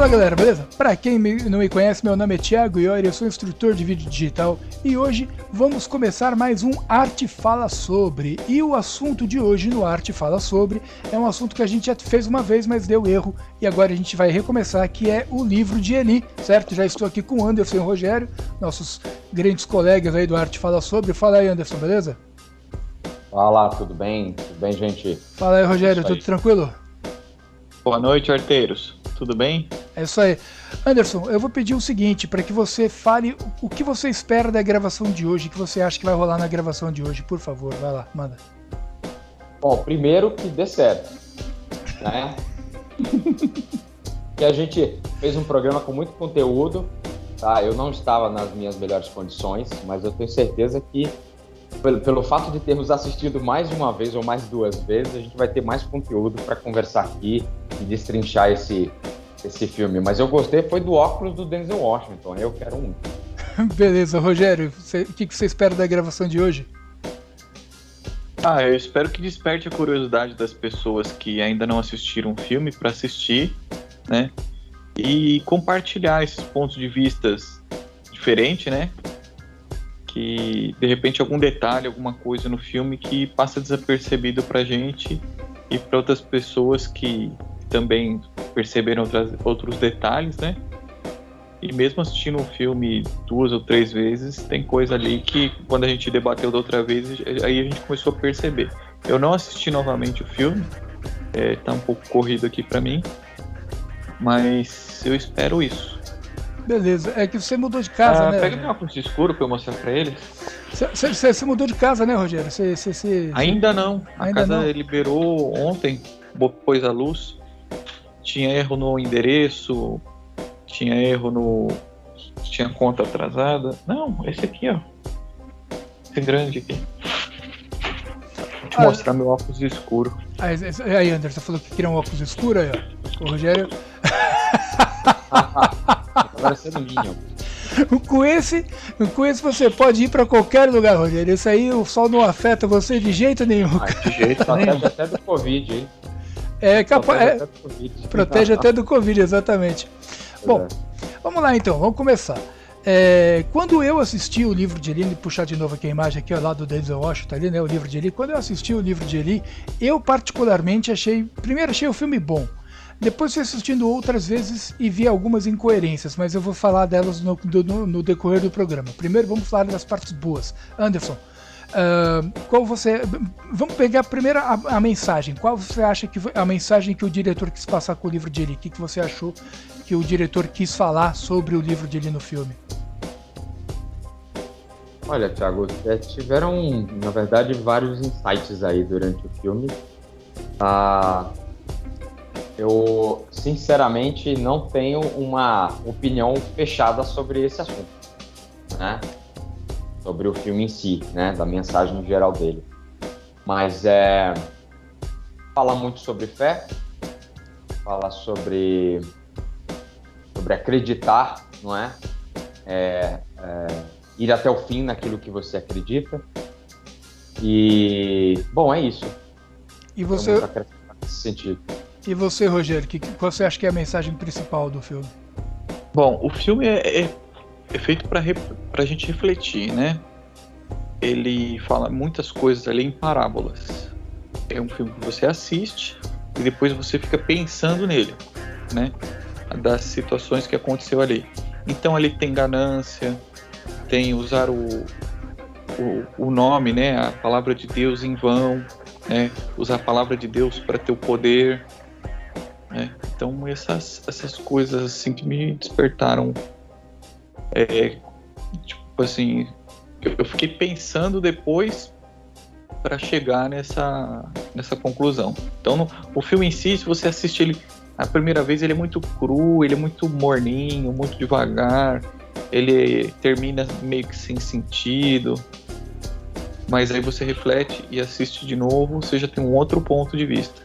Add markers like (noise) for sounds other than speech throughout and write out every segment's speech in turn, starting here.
Fala galera, beleza? Pra quem não me conhece, meu nome é Thiago Iori, eu sou instrutor de vídeo digital e hoje vamos começar mais um Arte Fala Sobre. E o assunto de hoje no Arte Fala Sobre é um assunto que a gente já fez uma vez, mas deu erro e agora a gente vai recomeçar, que é o livro de Eli, certo? Já estou aqui com o Anderson e o Rogério, nossos grandes colegas aí do Arte Fala Sobre. Fala aí, Anderson, beleza? Fala, tudo bem? Tudo bem, gente? Fala aí, Rogério, tudo tranquilo? Boa noite, arteiros. Tudo bem? É isso aí. Anderson, eu vou pedir o seguinte, para que você fale o que você espera da gravação de hoje, o que você acha que vai rolar na gravação de hoje, por favor, vai lá, manda. Bom, primeiro que dê certo, né? (laughs) que a gente fez um programa com muito conteúdo, tá? Eu não estava nas minhas melhores condições, mas eu tenho certeza que pelo, pelo fato de termos assistido mais de uma vez ou mais duas vezes, a gente vai ter mais conteúdo para conversar aqui e destrinchar esse, esse filme. Mas eu gostei foi do óculos do Denzel Washington. Eu quero um. (laughs) Beleza, Rogério, o que, que você espera da gravação de hoje? Ah, eu espero que desperte a curiosidade das pessoas que ainda não assistiram o filme para assistir, né? E compartilhar esses pontos de vistas diferentes, né? Que de repente algum detalhe, alguma coisa no filme que passa desapercebido pra gente e para outras pessoas que também perceberam outras, outros detalhes, né? E mesmo assistindo um filme duas ou três vezes, tem coisa ali que quando a gente debateu da outra vez, aí a gente começou a perceber. Eu não assisti novamente o filme, é, tá um pouco corrido aqui para mim, mas eu espero isso. Beleza, é que você mudou de casa, ah, né? Pega meu óculos escuro pra eu mostrar pra eles. Você mudou de casa, né, Rogério? Cê, cê, cê, Ainda não. A Ainda casa não. liberou ontem, pôs a luz tinha erro no endereço, tinha erro no. tinha conta atrasada. Não, esse aqui, ó. Esse grande aqui. Vou te ah, mostrar meu óculos escuro. Aí, aí Anderson, falou que queria um óculos escuro aí, ó. O Rogério. Agora você é. Com esse, com esse você pode ir para qualquer lugar, Rogério. Isso aí o sol não afeta você de jeito nenhum. Ah, de jeito (laughs) nenhum. até do Covid, hein? É capaz. Protege, é, protege até do Covid, exatamente. Bom, é. vamos lá então, vamos começar. É, quando eu assisti o livro de Eli, puxar de novo aqui a imagem aqui ao lado do Denzel Washington ali, né, o livro de Eli, quando eu assisti o livro de Eli, eu particularmente achei, primeiro achei o filme bom, depois fui assistindo outras vezes e vi algumas incoerências, mas eu vou falar delas no, no, no decorrer do programa. Primeiro vamos falar das partes boas. Anderson, Uh, qual você. Vamos pegar primeiro a, a, mensagem. Qual você acha que foi a mensagem que o diretor quis passar com o livro de Eli? O que, que você achou que o diretor quis falar sobre o livro de Eli no filme? Olha, Thiago, é, tiveram, na verdade, vários insights aí durante o filme. Ah, eu, sinceramente, não tenho uma opinião fechada sobre esse assunto. Né? Sobre o filme em si, né, da mensagem geral dele. Mas é fala muito sobre fé, fala sobre sobre acreditar, não é? é, é ir até o fim naquilo que você acredita. E bom, é isso. E você nesse sentido. E você, Rogério, que, que você acha que é a mensagem principal do filme? Bom, o filme é, é é feito para a gente refletir, né? Ele fala muitas coisas ali em parábolas. É um filme que você assiste e depois você fica pensando nele, né? Das situações que aconteceu ali. Então ali tem ganância, tem usar o, o, o nome, né? A palavra de Deus em vão, né? Usar a palavra de Deus para ter o poder, né? Então essas, essas coisas assim que me despertaram é, tipo assim, eu fiquei pensando depois para chegar nessa, nessa conclusão. Então, no, o filme em si, se você assiste ele a primeira vez, ele é muito cru, ele é muito morninho, muito devagar, ele termina meio que sem sentido. Mas aí você reflete e assiste de novo, você já tem um outro ponto de vista.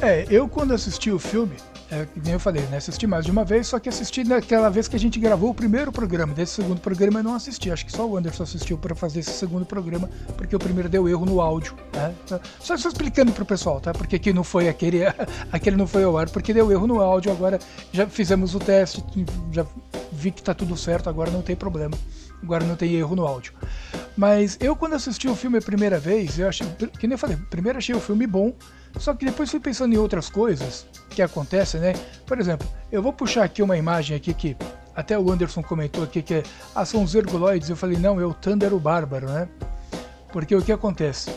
É, eu quando assisti o filme, É, nem eu falei, né? Assisti mais de uma vez, só que assisti naquela vez que a gente gravou o primeiro programa. Desse segundo programa eu não assisti. Acho que só o Anderson assistiu para fazer esse segundo programa, porque o primeiro deu erro no áudio. Né? Só, só explicando pro pessoal, tá? Porque aqui não foi aquele, (laughs) aquele não foi ao ar, porque deu erro no áudio. Agora já fizemos o teste, já vi que tá tudo certo, agora não tem problema. Agora não tem erro no áudio. Mas eu, quando assisti o filme a primeira vez, eu achei, que nem eu falei, primeiro achei o filme bom, só que depois fui pensando em outras coisas que acontecem, né? Por exemplo, eu vou puxar aqui uma imagem aqui que até o Anderson comentou aqui que é, ah, são os ergoloides. Eu falei, não, é o Thunder o Bárbaro, né? Porque o que acontece?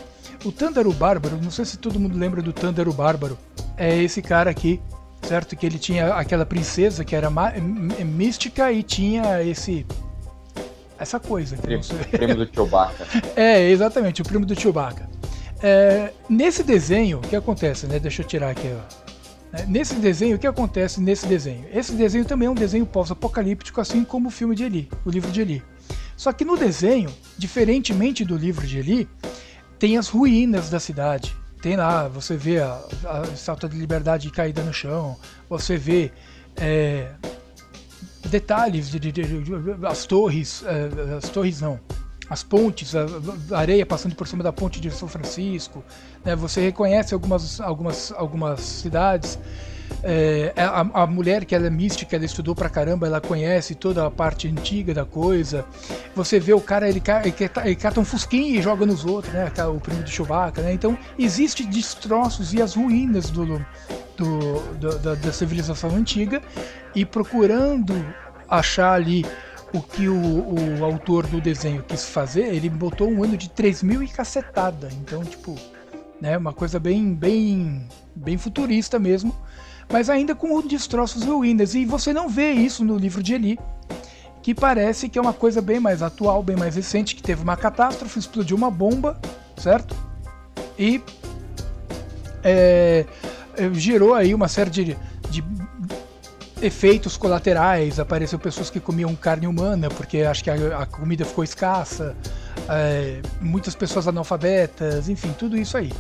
O Thunder o Bárbaro, não sei se todo mundo lembra do Thunder o Bárbaro, é esse cara aqui, certo? Que ele tinha aquela princesa que era mística e tinha esse essa coisa. Primo, primo do Chewbacca. (laughs) é, exatamente, o primo do Chewbacca. É, nesse desenho, o que acontece, né? Deixa eu tirar aqui, ó. É, nesse desenho, o que acontece nesse desenho? Esse desenho também é um desenho pós-apocalíptico, assim como o filme de Eli, o livro de Eli. Só que no desenho, diferentemente do livro de Eli, tem as ruínas da cidade. Tem lá, você vê a, a estátua de liberdade caída no chão, você vê é, detalhes de, de, de, as torres, é, as torres não, as pontes, a, areia passando por cima da ponte de São Francisco. Né? Você reconhece algumas, algumas, algumas cidades. É, a, a, mulher que ela é mística, ela estudou pra caramba, ela conhece toda a parte antiga da coisa. Você vê o cara, ele, ele, ele cata um fusquinha e joga nos outros, né? O primo de Chewbacca, né? Então, existe destroços e as ruínas do, do, do da, da civilização antiga e procurando achar ali o que o, o, autor do desenho quis fazer, ele botou um ano de 3 mil e cacetada. Então, tipo, né, uma coisa bem, bem, bem futurista mesmo, mas ainda com destroços ruínas. E você não vê isso no livro de Eli, que parece que é uma coisa bem mais atual, bem mais recente, que teve uma catástrofe, explodiu uma bomba, certo? E é, gerou aí uma série de, de efeitos colaterais, apareceu pessoas que comiam carne humana porque acho que a, a comida ficou escassa, é, muitas pessoas analfabetas, enfim, tudo isso aí.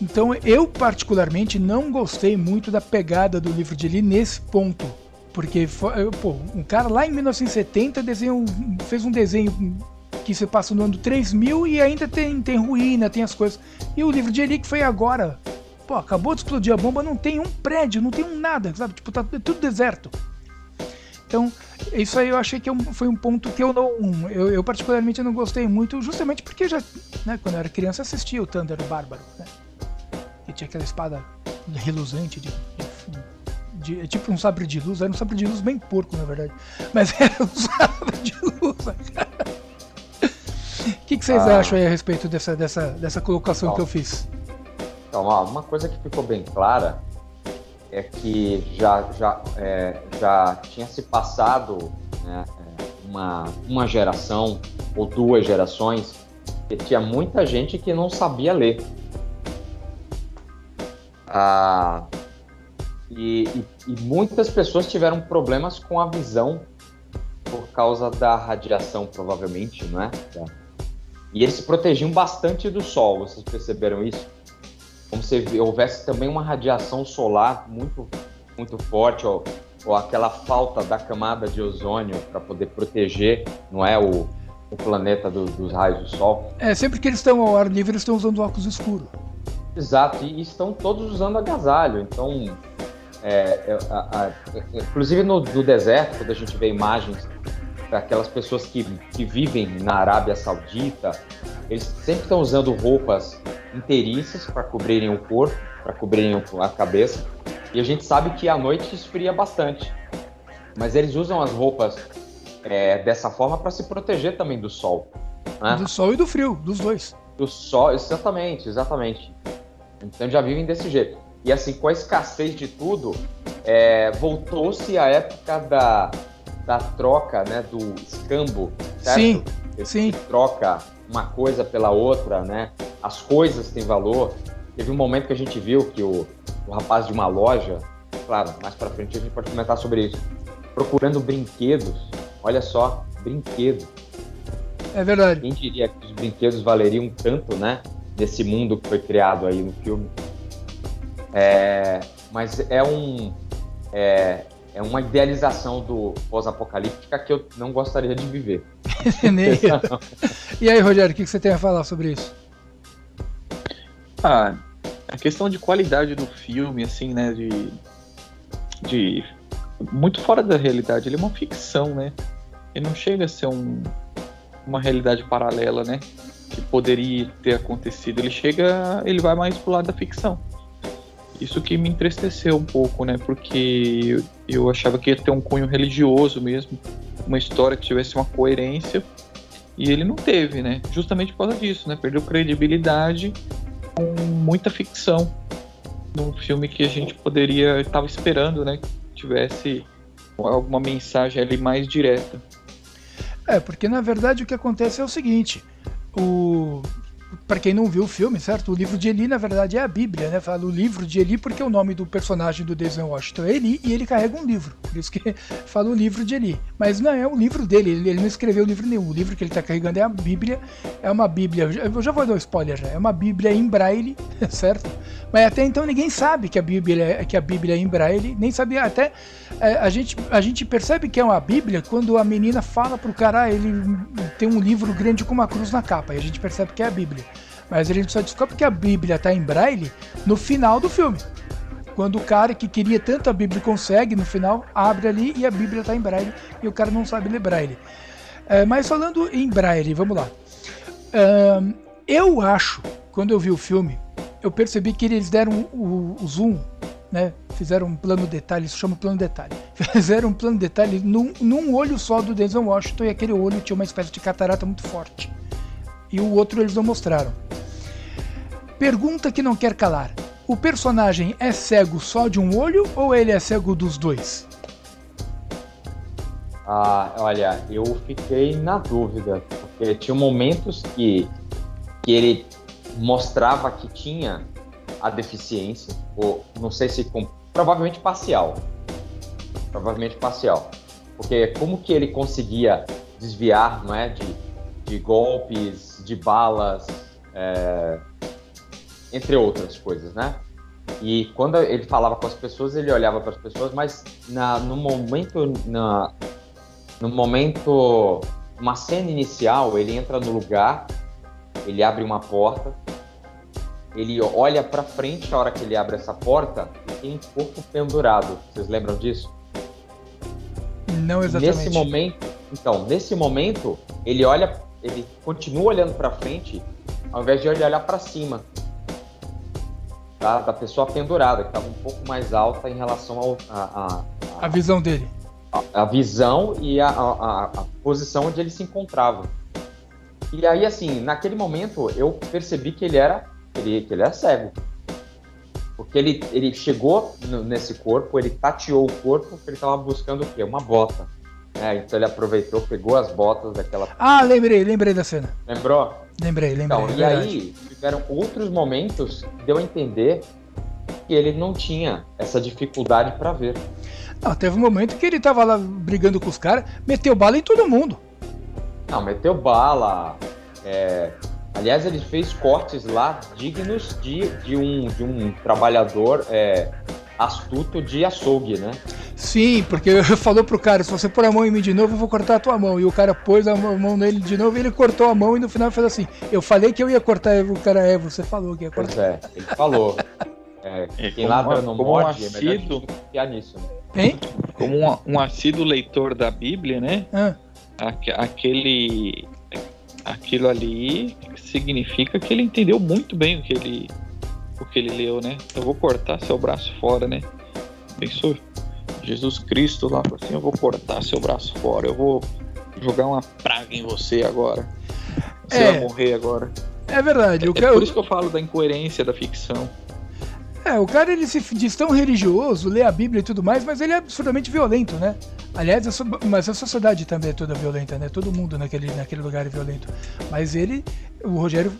Então eu particularmente não gostei muito da pegada do livro de Lee nesse ponto, porque pô, um cara lá em 1970 desenhou, fez um desenho que se passa no ano 3000 e ainda tem, tem ruína, tem as coisas. E o livro de Eli que foi agora, Pô, acabou de explodir a bomba, não tem um prédio, não tem um nada, sabe? Tipo, tá tudo deserto. Então, isso aí eu achei que é foi um ponto que eu não. Eu, eu, particularmente não gostei muito, justamente porque já, né, quando eu era criança, assistia o Thunder o Bárbaro, né? Que tinha aquela espada reluzente de, de, de, tipo um sabre de luz, era um sabre de luz bem porco, na verdade. Mas (laughs) era um sabre de luz, (laughs) cara. O que, que vocês ah. acham aí a respeito dessa, dessa, dessa colocação que eu fiz? Então, uma coisa que ficou bem clara é que já, já, é, já tinha se passado né, é, uma, uma geração ou duas gerações que tinha muita gente que não sabia ler. Ah, e, e, e muitas pessoas tiveram problemas com a visão por causa da radiação, provavelmente, não é? E eles se protegiam bastante do sol, vocês perceberam isso? Como se houvesse também uma radiação solar muito, muito forte, ou, ou aquela falta da camada de ozônio para poder proteger, não é, o, o planeta do, dos raios do Sol. É, sempre que eles estão ao ar livre, eles estão usando óculos escuros. Exato, e estão todos usando agasalho, então... É, é, inclusive no, no deserto, quando a gente vê imagens daquelas pessoas que, que vivem na Arábia Saudita, eles sempre estão usando roupas inteiriças para cobrirem o corpo, para cobrirem a cabeça. E a gente sabe que à noite esfria bastante. Mas eles usam as roupas é, dessa forma para se proteger também do sol. Né? Do sol e do frio, dos dois. Do sol, exatamente, exatamente. Então já vivem desse jeito. E assim, com a escassez de tudo, é, voltou-se a época da, da troca, né, do escambo, certo? Sim, sim. Troca uma coisa pela outra, né? As coisas têm valor. Teve um momento que a gente viu que o, o rapaz de uma loja, claro, mais para frente a gente pode comentar sobre isso, procurando brinquedos. Olha só, brinquedo. É verdade. Quem diria que os brinquedos valeriam tanto, né? Nesse mundo que foi criado aí no filme. É, mas é um é, é uma idealização do pós-apocalíptica que eu não gostaria de viver. (laughs) e aí, Rogério, o que você tem a falar sobre isso? Ah, a questão de qualidade do filme, assim, né, de, de muito fora da realidade, ele é uma ficção, né? Ele não chega a ser um, uma realidade paralela, né? Que poderia ter acontecido. Ele chega, ele vai mais pro lado da ficção. Isso que me entristeceu um pouco, né? Porque eu, eu achava que ia ter um cunho religioso mesmo, uma história que tivesse uma coerência, e ele não teve, né? Justamente por causa disso, né? Perdeu credibilidade com muita ficção num filme que a gente poderia estava esperando, né? Que tivesse alguma mensagem ali mais direta. É, porque na verdade o que acontece é o seguinte: o para quem não viu o filme, certo? O livro de Eli, na verdade, é a Bíblia, né? Fala o livro de Eli porque o nome do personagem do Denzel Washington é Eli e ele carrega um livro. Por isso que (laughs) fala o livro de Eli. Mas não é o livro dele, ele, não escreveu livro nenhum. O livro que ele está carregando é a Bíblia. É uma Bíblia, eu já vou dar um spoiler já. É uma Bíblia em braille, (laughs) certo? Mas até então ninguém sabe que a Bíblia, é, que a Bíblia é em braille, nem sabia. Até é, a, gente, a gente percebe que é uma Bíblia quando a menina fala pro cara, ah, ele tem um livro grande com uma cruz na capa. E a gente percebe que é a Bíblia. Mas a gente só descobre que a Bíblia está em braille no final do filme. Quando o cara que queria tanto a Bíblia consegue, no final, abre ali e a Bíblia está em braille e o cara não sabe ler braille. É, mas falando em braille, vamos lá. eu acho, quando eu vi o filme, eu percebi que eles deram o, o zoom, né? Fizeram um plano detalhe, isso chama plano detalhe. (laughs) Fizeram um plano detalhe num, num olho só do Denzel Washington e aquele olho tinha uma espécie de catarata muito forte. E o outro eles não mostraram. Pergunta que não quer calar: o personagem é cego só de um olho ou ele é cego dos dois? Ah, olha, eu fiquei na dúvida, porque tinha momentos que, que ele mostrava que tinha a deficiência, ou não sei se com, provavelmente parcial. Provavelmente parcial. Porque como que ele conseguia desviar, não é, de, de golpes, de balas, é, entre outras coisas, né? E quando ele falava com as pessoas, ele olhava para as pessoas, mas na, no momento, na, no momento, uma cena inicial, ele entra no lugar, ele abre uma porta, ele olha para frente a hora que ele abre essa porta e tem um corpo pendurado. Vocês lembram disso? Não exatamente. Nesse momento, então, nesse momento, ele olha, ele continua olhando para frente, ao invés de olhar para cima da, da pessoa pendurada, que estava um pouco mais alta em relação ao, a, a, a, a visão dele. A, a visão e a, a, posição onde ele se encontrava. E aí, assim, naquele momento eu percebi que ele era, ele, que ele era cego. Porque ele, ele chegou nesse corpo, ele tateou o corpo, porque ele estava buscando o quê? Uma bota. É, então ele aproveitou, pegou as botas daquela. Ah, lembrei, lembrei da cena. Lembrou? Lembrei, lembrei. Então, é e aí tiveram outros momentos que deu a entender que ele não tinha essa dificuldade para ver. Não, teve um momento que ele tava lá brigando com os caras, meteu bala em todo mundo. Não, meteu bala. É... Aliás, ele fez cortes lá dignos de, de, um, de um trabalhador é, astuto de açougue, né? Sim, porque (laughs) falou pro cara, se você pôr a mão em mim de novo, eu vou cortar a tua mão. E o cara pôs a mão nele de novo e ele cortou a mão e no final fez assim, eu falei que eu ia cortar, o cara é, você falou que ia cortar. Pois é, ele falou. É, é quem ladra não morde, um assíduo, é melhor nisso, né? Hein? Como um, um assíduo leitor da Bíblia, né? Ah. Aquele... Aquilo ali significa que ele entendeu muito bem o que ele o que ele leu, né? Eu vou cortar seu braço fora, né? Pensou? Jesus Cristo lá, assim, eu vou cortar seu braço fora, eu vou jogar uma praga em você agora. Você é, vai morrer agora. É verdade. É, é por isso que eu falo da incoerência da ficção. É, o cara ele se diz tão religioso, lê a Bíblia e tudo mais, mas ele é absurdamente violento, né? Aliás, a so... mas a sociedade também é toda violenta, né? Todo mundo naquele, naquele lugar é violento. Mas ele, o Rogério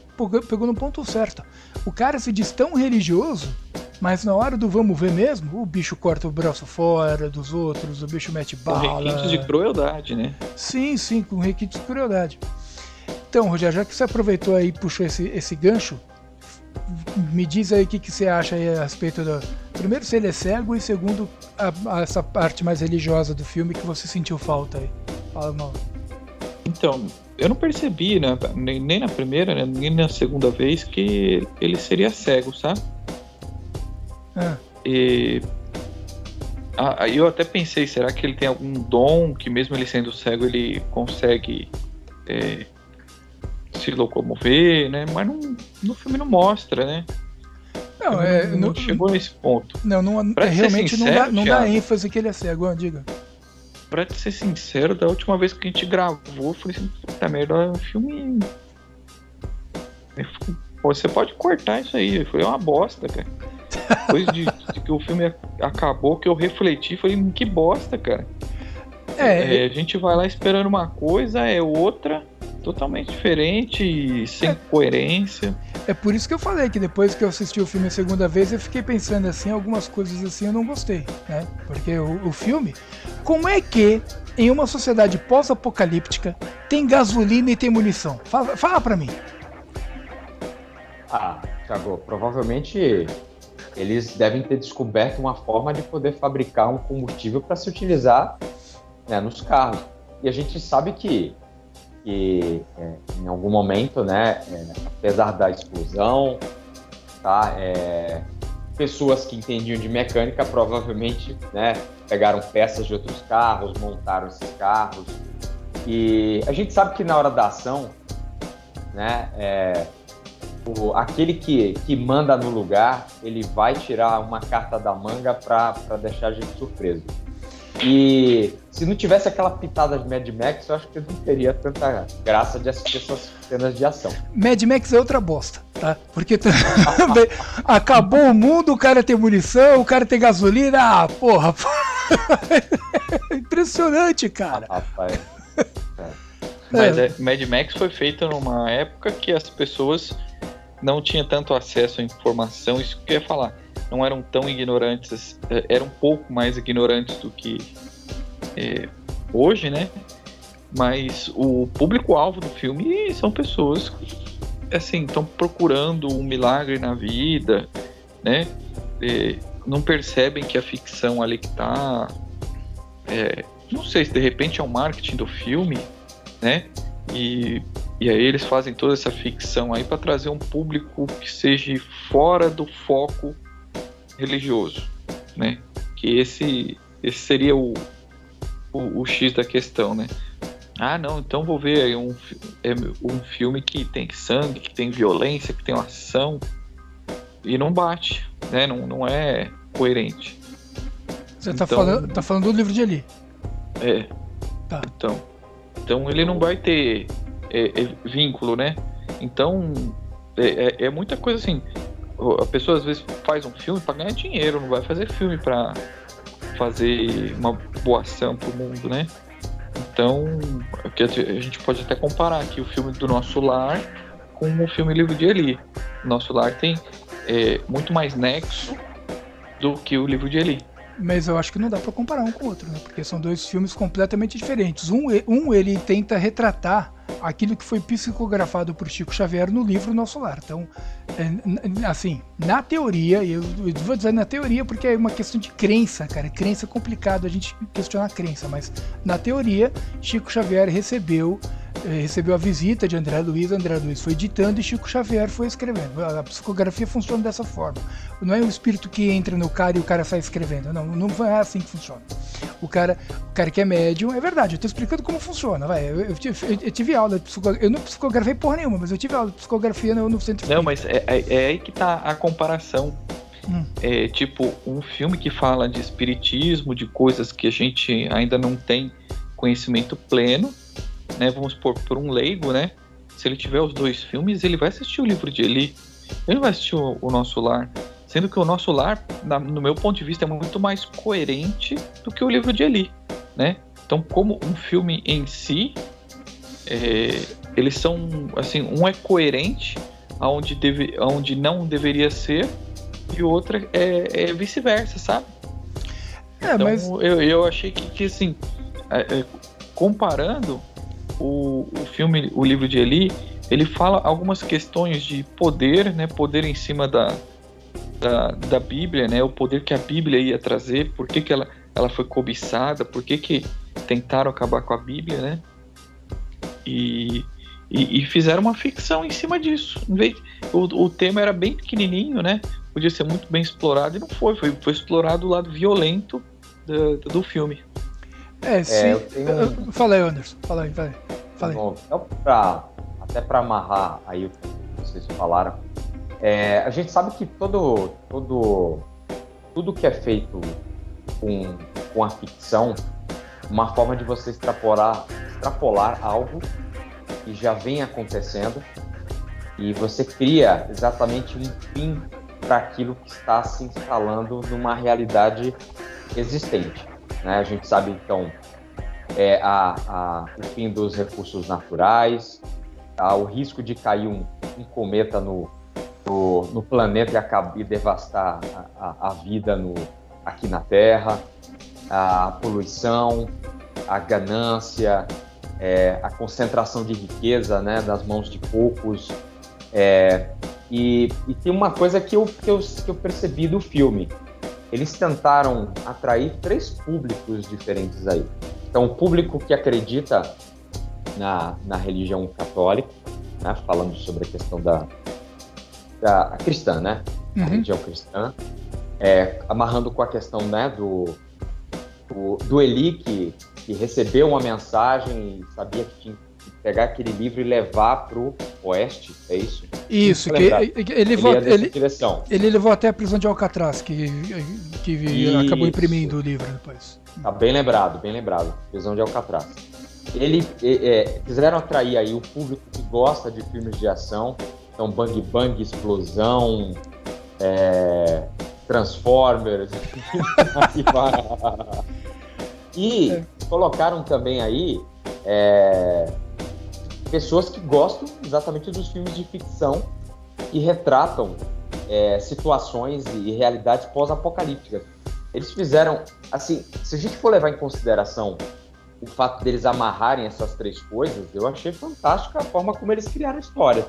pegou no ponto certo. O cara se diz tão religioso, mas na hora do vamos ver mesmo, o bicho corta o braço fora dos outros, o bicho mete bala. Com requintes de crueldade, né? Sim, sim, com requintes de crueldade. Então, Rogério, já que você aproveitou aí e puxou esse, esse gancho, me diz aí o que, que você acha aí a respeito do, Primeiro, se ele é cego, e segundo, a, a, essa parte mais religiosa do filme que você sentiu falta aí. Fala mal. Então, eu não percebi, né, nem, na primeira, né, nem na segunda vez, que ele seria cego, sabe? Ah. E aí eu até pensei, será que ele tem algum dom que mesmo ele sendo cego ele consegue é, se locomover, né? Mas não, no filme não mostra, né? Não, é, não, chegou nesse ponto. Não, não realmente sincero, não, dá, não dá ênfase que ele é cego, diga. Pra ser sincero, da última vez que a gente gravou, eu falei assim, puta merda, é um filme. Você pode cortar isso aí, foi uma bosta, cara. Depois de, de, (laughs) que o filme acabou, que eu refleti, falei, que bosta, cara. É, é, a gente vai lá esperando uma coisa, é outra, totalmente diferente, sem é, coerência. É por isso que eu falei que depois que eu assisti o filme a segunda vez, eu fiquei pensando assim, algumas coisas assim eu não gostei, né? Porque o, o filme, como é que em uma sociedade pós-apocalíptica tem gasolina e tem munição? Fala, fala pra mim. Ah, Thiago, provavelmente eles devem ter descoberto uma forma de poder fabricar um combustível para se utilizar né, nos carros. E a gente sabe que, que é, em algum momento, né, é, apesar da explosão, tá, é, pessoas que entendiam de mecânica provavelmente né, pegaram peças de outros carros, montaram esses carros. E a gente sabe que na hora da ação, né, é, o, aquele que, que manda no lugar, ele vai tirar uma carta da manga para deixar a gente surpreso. E se não tivesse aquela pitada de Mad Max, eu acho que não teria tanta graça de assistir essas cenas de ação. Mad Max é outra bosta, tá? Porque (laughs) acabou o mundo, o cara tem munição, o cara tem gasolina. Ah, porra. (laughs) Impressionante, cara. Rapaz. É. Mas é, Mad Max foi feito numa época que as pessoas não tinha tanto acesso à informação, isso que eu ia falar, não eram tão ignorantes, é, eram um pouco mais ignorantes do que é, hoje, né? Mas o público-alvo do filme são pessoas que, assim, estão procurando um milagre na vida, né? É, não percebem que a ficção ali que tá. É, não sei se de repente é o marketing do filme, né? E e aí eles fazem toda essa ficção aí para trazer um público que seja fora do foco religioso, né? Que esse, esse seria o, o, o X da questão, né? Ah, não, então vou ver um, é, um filme que tem sangue, que tem violência, que tem ação e não bate, né? Não, não é coerente. Você tá então, tá, falando, tá falando do livro de Ali. É. Tá. Então, então ele não vai ter é, é vínculo, né? Então, é, é, é, muita coisa assim. A pessoa às vezes faz um filme para ganhar dinheiro, não vai fazer filme para fazer uma boa ação pro mundo, né? Então, a gente pode até comparar aqui o filme do Nosso Lar com o filme Livro de Eli. Nosso Lar tem é, muito mais nexo do que o Livro de Eli. Mas eu acho que não dá para comparar um com o outro, né? Porque são dois filmes completamente diferentes. Um, um ele tenta retratar aquilo que foi psicografado por Chico Xavier no livro Nosso Lar. Então, assim, na teoria, eu vou dizer na teoria porque é uma questão de crença, cara. Crença é complicado a gente questionar a crença, mas na teoria, Chico Xavier recebeu eh, recebeu a visita de André Luiz, André Luiz foi ditando e Chico Xavier foi escrevendo. A psicografia funciona dessa forma. Não é o espírito que entra no cara e o cara sai escrevendo. Não, não é assim que funciona. O cara, o cara que é médium, é verdade, eu estou explicando como funciona. Vai. Eu, eu, eu, eu tive aula de psicografia, eu não psicografei porra nenhuma, mas eu tive aula de psicografia no, no centro. Não, mas é, é, é aí que tá a comparação. Hum. É tipo um filme que fala de espiritismo, de coisas que a gente ainda não tem conhecimento pleno né, vamos por, por um leigo, né? Se ele tiver os dois filmes, ele vai assistir o livro de Eli. Ele vai assistir o, o Nosso Lar. Sendo que o Nosso Lar, na, no meu ponto de vista, é muito mais coerente do que o livro de Eli, né? Então, como um filme em si, é, eles são, assim, um é coerente aonde, deve, aonde não deveria ser e o outro é, é vice-versa, sabe? É, então, mas... eu, eu achei que, que assim, é, é comparando, o, o filme, o livro de Eli, ele fala algumas questões de poder, né, poder em cima da, da, da Bíblia, né? O poder que a Bíblia ia trazer, por que, que ela, ela foi cobiçada, por que, que tentaram acabar com a Bíblia, né? E, e, e fizeram uma ficção em cima disso. O, o tema era bem pequenininho, né? Podia ser muito bem explorado e não foi. Foi, foi explorado o lado violento do, do filme. É, sim. É, tenho... Fala aí, Anderson. Fala aí, vai. Fala aí. Bom, então pra, até para amarrar aí o que vocês falaram, é, a gente sabe que todo, todo, tudo que é feito com, com a ficção, uma forma de você extrapolar, extrapolar algo que já vem acontecendo e você cria exatamente um fim para aquilo que está se instalando numa realidade existente. Né? A gente sabe, então, é, a, a, o fim dos recursos naturais, a, o risco de cair um, um cometa no, no, no, planeta e, acabar, e devastar a, a, vida no, aqui na Terra, a poluição, a ganância, é, a concentração de riqueza né, nas mãos de poucos. É, e, e, tem uma coisa que eu, que, eu, que eu percebi do filme eles tentaram atrair três públicos diferentes aí. Então, o público que acredita na, na religião católica, né, falando sobre a questão da, da cristã, né? Uhum. A religião cristã, é, amarrando com a questão né, do, do, do Eli que, que recebeu uma mensagem e sabia que tinha pegar aquele livro e levar para o oeste, é isso? Isso, que ele, ele, levou, ele, ele, levou até a prisão de Alcatraz, que, que acabou imprimindo o livro depois. Tá bem lembrado, bem lembrado, prisão de Alcatraz. Ele é, quiseram atrair aí o público que gosta de filmes de ação, então bang bang, explosão, é, Transformers, (laughs) e é. colocaram também aí é, pessoas que gostam exatamente dos filmes de ficção e retratam é, situações e realidades pós-apocalípticas. Eles fizeram, assim, se a gente for levar em consideração o fato deles amarrarem essas três coisas, eu achei fantástica a forma como eles criaram a história.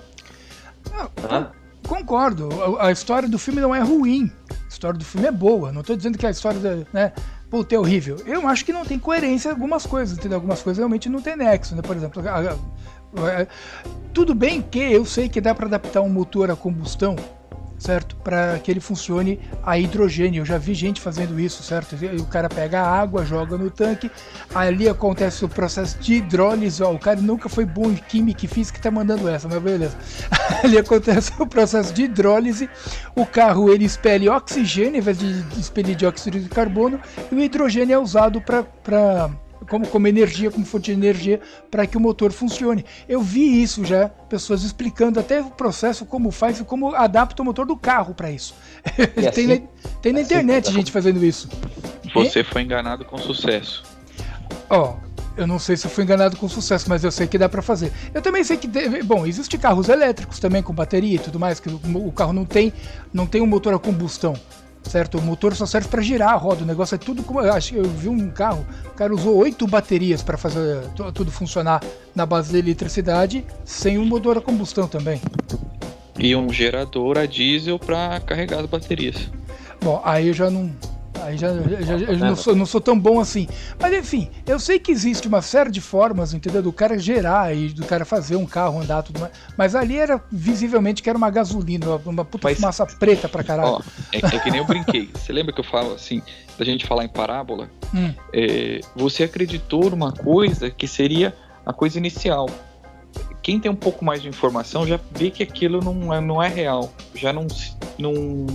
Ah, concordo. A, história do filme não é ruim. A história do filme é boa. Não estou dizendo que a história, né, puta, é horrível. Eu acho que não tem coerência algumas coisas, entendeu? Algumas coisas realmente não tem nexo, né? Por exemplo, a, é, tudo bem que eu sei que dá para adaptar um motor a combustão, certo? Para que ele funcione a hidrogênio. Eu já vi gente fazendo isso, certo? O cara pega a água, joga no tanque, ali acontece o processo de hidrólise. Ó, o cara nunca foi bom em química e física tá mandando essa, mas beleza. (laughs) ali acontece o processo de hidrólise, o carro ele expele oxigênio ao invés de expelir dióxido de carbono, e o hidrogênio é usado para como, como energia, como fonte de energia, para que o motor funcione. Eu vi isso já, pessoas explicando até o processo, como faz e como adapta o motor do carro para isso. (laughs) Assim, tem, na, tem na assim, internet gente fazendo isso. Você e... foi enganado com sucesso. Ó, eu não sei se eu fui enganado com sucesso, mas eu sei que dá para fazer. Eu também sei que, deve, bom, existe carros elétricos também com bateria e tudo mais, que o carro não tem, não tem um motor a combustão certo? O motor só serve para girar a roda, o negócio é tudo como. Eu, acho, eu vi um carro, o cara usou oito baterias para fazer tudo funcionar na base da eletricidade, sem um motor a combustão também. E um gerador a diesel para carregar as baterias. Bom, aí eu já não, Aí já, já, já não, sou, não sou tão bom assim. Mas enfim, eu sei que existe uma série de formas, entendeu? Do cara gerar e do cara fazer um carro andar tudo mais. Mas ali era visivelmente que era uma gasolina, uma puta mas, fumaça preta pra caralho. Ó, é, é, que nem eu brinquei. (laughs) Você lembra que eu falo assim, da gente falar em parábola? Hum. É, você acreditou numa coisa que seria a coisa inicial. Quem tem um pouco mais de informação já vê que aquilo não é, não é real. Já não, não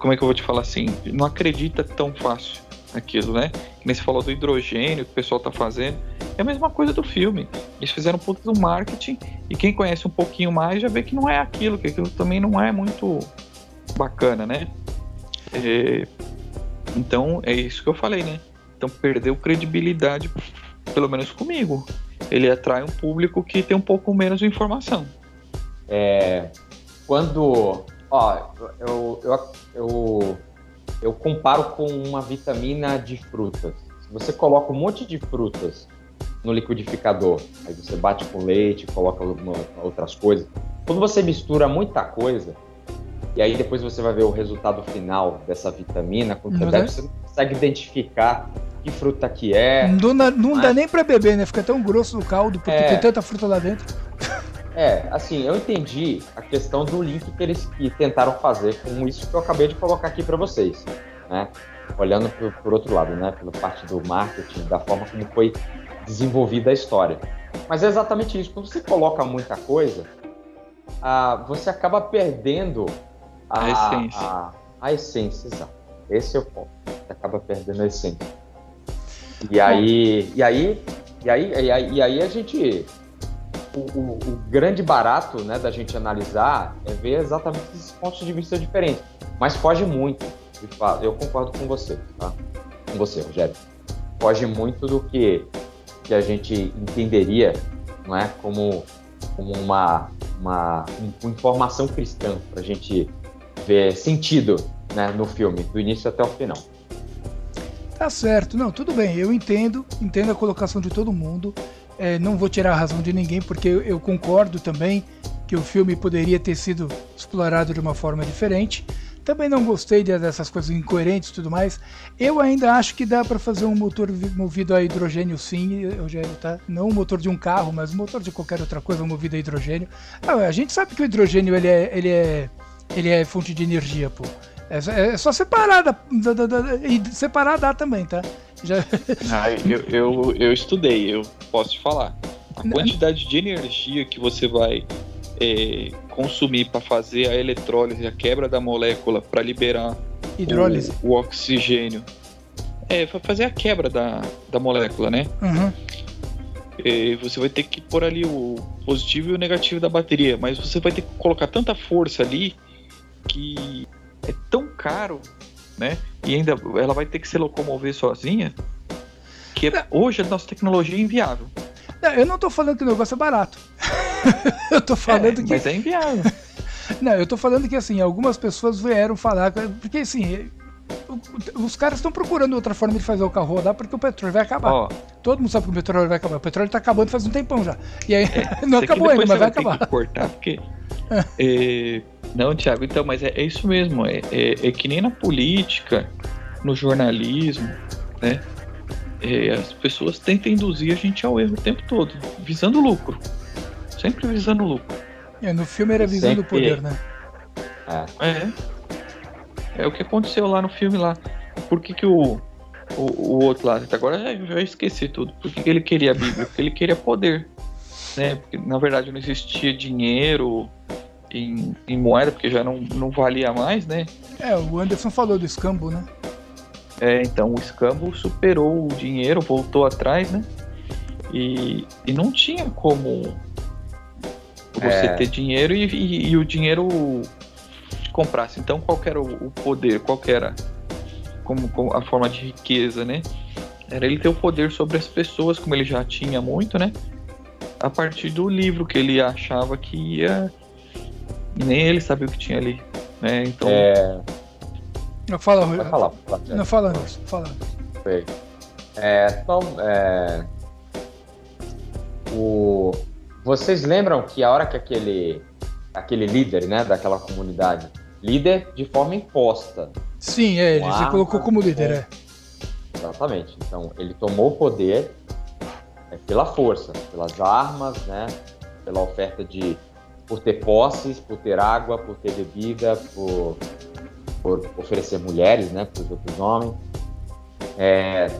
como é que eu vou te falar assim? Não acredita tão fácil naquilo, né? Nem você falou do hidrogênio que o pessoal tá fazendo. É a mesma coisa do filme. Eles fizeram um pouco do marketing e quem conhece um pouquinho mais já vê que não é aquilo, que aquilo também não é muito bacana, né? É... Então é isso que eu falei, né? Então perdeu credibilidade, pelo menos comigo. Ele atrai um público que tem um pouco menos de informação. É, quando Ó, eu, eu, eu, eu comparo com uma vitamina de frutas. Se você coloca um monte de frutas no liquidificador, aí você bate com leite, coloca outras coisas. Quando você mistura muita coisa, e aí depois você vai ver o resultado final dessa vitamina, quando você bebe, você não consegue identificar que fruta que é. Não, dá, não dá nem para beber, né? Fica tão grosso no caldo, porque é. tem tanta fruta lá dentro. (laughs) É, assim, eu entendi a questão do link que eles que tentaram fazer com isso que eu acabei de colocar aqui para vocês, né? Olhando por, por, outro lado, né? Pela parte do marketing, da forma como foi desenvolvida a história. Mas é exatamente isso. Quando você coloca muita coisa, ah, você acaba perdendo a, a essência. A, a essência, exato. Esse é o ponto. Você acaba perdendo a essência. E aí, e aí, e aí, e aí, e aí a gente o, o, o, grande barato né, da gente analisar é ver exatamente esses pontos de vista diferentes. Mas foge muito, de fato. Eu concordo com você, tá? Com você, Rogério. Foge muito do que, que a gente entenderia não é, como, como uma, uma, uma informação cristã, para a gente ver sentido né, no filme, do início até o final. Tá certo, não, tudo bem, eu entendo, entendo a colocação de todo mundo. É, não vou tirar a razão de ninguém, porque eu, eu, concordo também que o filme poderia ter sido explorado de uma forma diferente. Também não gostei dessas coisas incoerentes e tudo mais. Eu ainda acho que dá para fazer um motor movido a hidrogênio, sim, Eugênio, tá? Não um motor de um carro, mas um motor de qualquer outra coisa movido a hidrogênio. Ah, a gente sabe que o hidrogênio ele é, ele é, ele é fonte de energia, pô. É, é só separar da, da, da, e separar dá também, tá? Já... (laughs) Ah, eu, eu, eu estudei, eu posso te falar. A quantidade de energia que você vai é, consumir para fazer a eletrólise, a quebra da molécula para liberar Hidrólise. O, o, oxigênio. É, para fazer a quebra da, da molécula, né? Uhum. É, você vai ter que pôr ali o positivo e o negativo da bateria, mas você vai ter que colocar tanta força ali que é tão caro, né? E ainda ela vai ter que se locomover sozinha, que é, hoje a nossa tecnologia é inviável. Não, eu não tô falando que o negócio é barato. (laughs) eu tô falando é, que. Mas é inviável. (laughs) não, eu tô falando que assim, algumas pessoas vieram falar. Porque assim, os caras estão procurando outra forma de fazer o carro rodar porque o petróleo vai acabar. Oh. Todo mundo sabe que o petróleo vai acabar. O petróleo está acabando faz um tempão já. E aí é, (laughs) não acabou ainda, mas vai acabar. Que cortar porque (laughs) é, não, Thiago, então, mas é, é isso mesmo. É, é, é, que nem na política, no jornalismo, né? É, as pessoas tentam induzir a gente ao erro o tempo todo, visando lucro. Sempre visando lucro. É, no filme era visando o poder, né? É. é. É o que aconteceu lá no filme lá. Por que, que o, o, o outro lá, agora eu já esqueci tudo. Por que, que ele queria a Bíblia? Porque ele queria poder. Né? Porque na verdade não existia dinheiro, em, em, moeda, porque já não, não valia mais, né? É, o Anderson falou do escambo, né? É, então o escambo superou o dinheiro, voltou atrás, né? E, e não tinha como você é. ter dinheiro e, e, e, o dinheiro comprasse. Então qual era o, o poder, qual era como, como, a forma de riqueza, né? Era ele ter o poder sobre as pessoas, como ele já tinha muito, né? A partir do livro que ele achava que ia e nem ele sabia o que tinha ali, né? Então. É... Não fala, Rui. Falar, falar, não fala, não. Fala. É, então, é... O... Vocês lembram que a hora que aquele, aquele líder, né, daquela comunidade, líder de forma imposta. Sim, é, ele se colocou como líder, é. Exatamente. Então, ele tomou o poder é, pela força, pelas armas, né, pela oferta de por ter posses, por ter água, por ter bebida, por, por oferecer mulheres né, para os outros homens. É,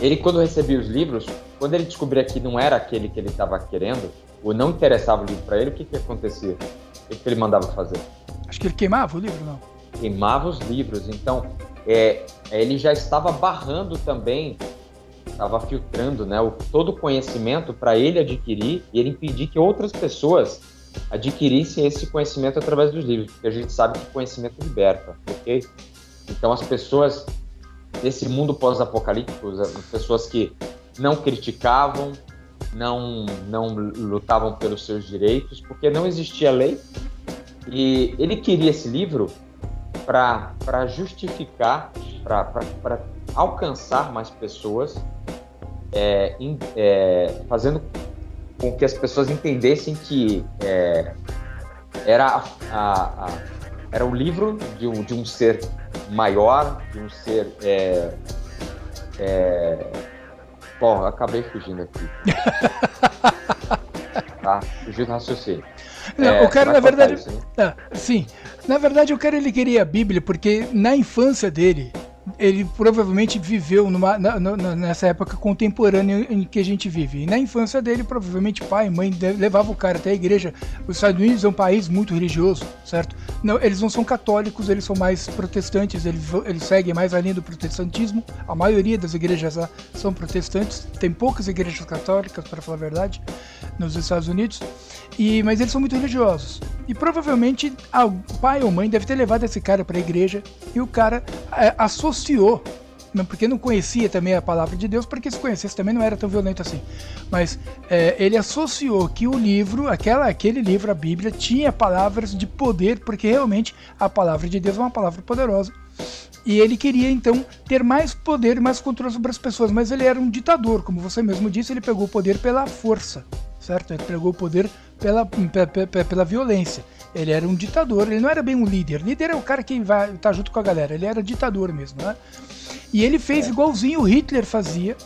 ele, quando recebia os livros, quando ele descobria que não era aquele que ele estava querendo, ou não interessava o livro para ele, o que, que acontecia? O que ele mandava fazer? Acho que ele queimava o livro, não? Queimava os livros. Então, é, ele já estava barrando também, estava filtrando né, o, todo o conhecimento para ele adquirir e ele impedir que outras pessoas adquirissem esse conhecimento através dos livros, porque a gente sabe que conhecimento liberta, ok? Então as pessoas nesse mundo pós-apocalíptico, as pessoas que não criticavam, não não lutavam pelos seus direitos, porque não existia lei. E ele queria esse livro para justificar, para alcançar mais pessoas, é, in, é, fazendo com que as pessoas entendessem que é, era a, a, era o livro de um, de um ser maior, de um ser. É, é... Bom, acabei fugindo aqui. (laughs) tá? Fugiu do raciocínio. Não, é, o cara, na verdade. Isso, né? ah, sim. Na verdade, o cara ele queria a Bíblia porque na infância dele, ele provavelmente viveu numa, na, na, nessa época contemporânea em que a gente vive. E na infância dele, provavelmente pai e mãe levavam o cara até a igreja. Os Estados Unidos é um país muito religioso, certo? Não, eles não são católicos, eles são mais protestantes, eles, eles seguem mais a linha do protestantismo. A maioria das igrejas lá são protestantes, tem poucas igrejas católicas, para falar a verdade, nos Estados Unidos. E, mas eles são muito religiosos. E provavelmente o pai ou mãe deve ter levado esse cara para a igreja e o cara é, associou, porque não conhecia também a palavra de Deus, porque se conhecesse também não era tão violento assim. Mas é, ele associou que o livro, aquela, aquele livro, a Bíblia, tinha palavras de poder, porque realmente a palavra de Deus é uma palavra poderosa. E ele queria então ter mais poder e mais controle sobre as pessoas, mas ele era um ditador, como você mesmo disse, ele pegou o poder pela força, certo? Ele pegou o poder pela, pela, pela violência. Ele era um ditador, ele não era bem um líder. Líder é o cara que vai tá junto com a galera, ele era ditador mesmo, né? E ele fez é. igualzinho o Hitler fazia,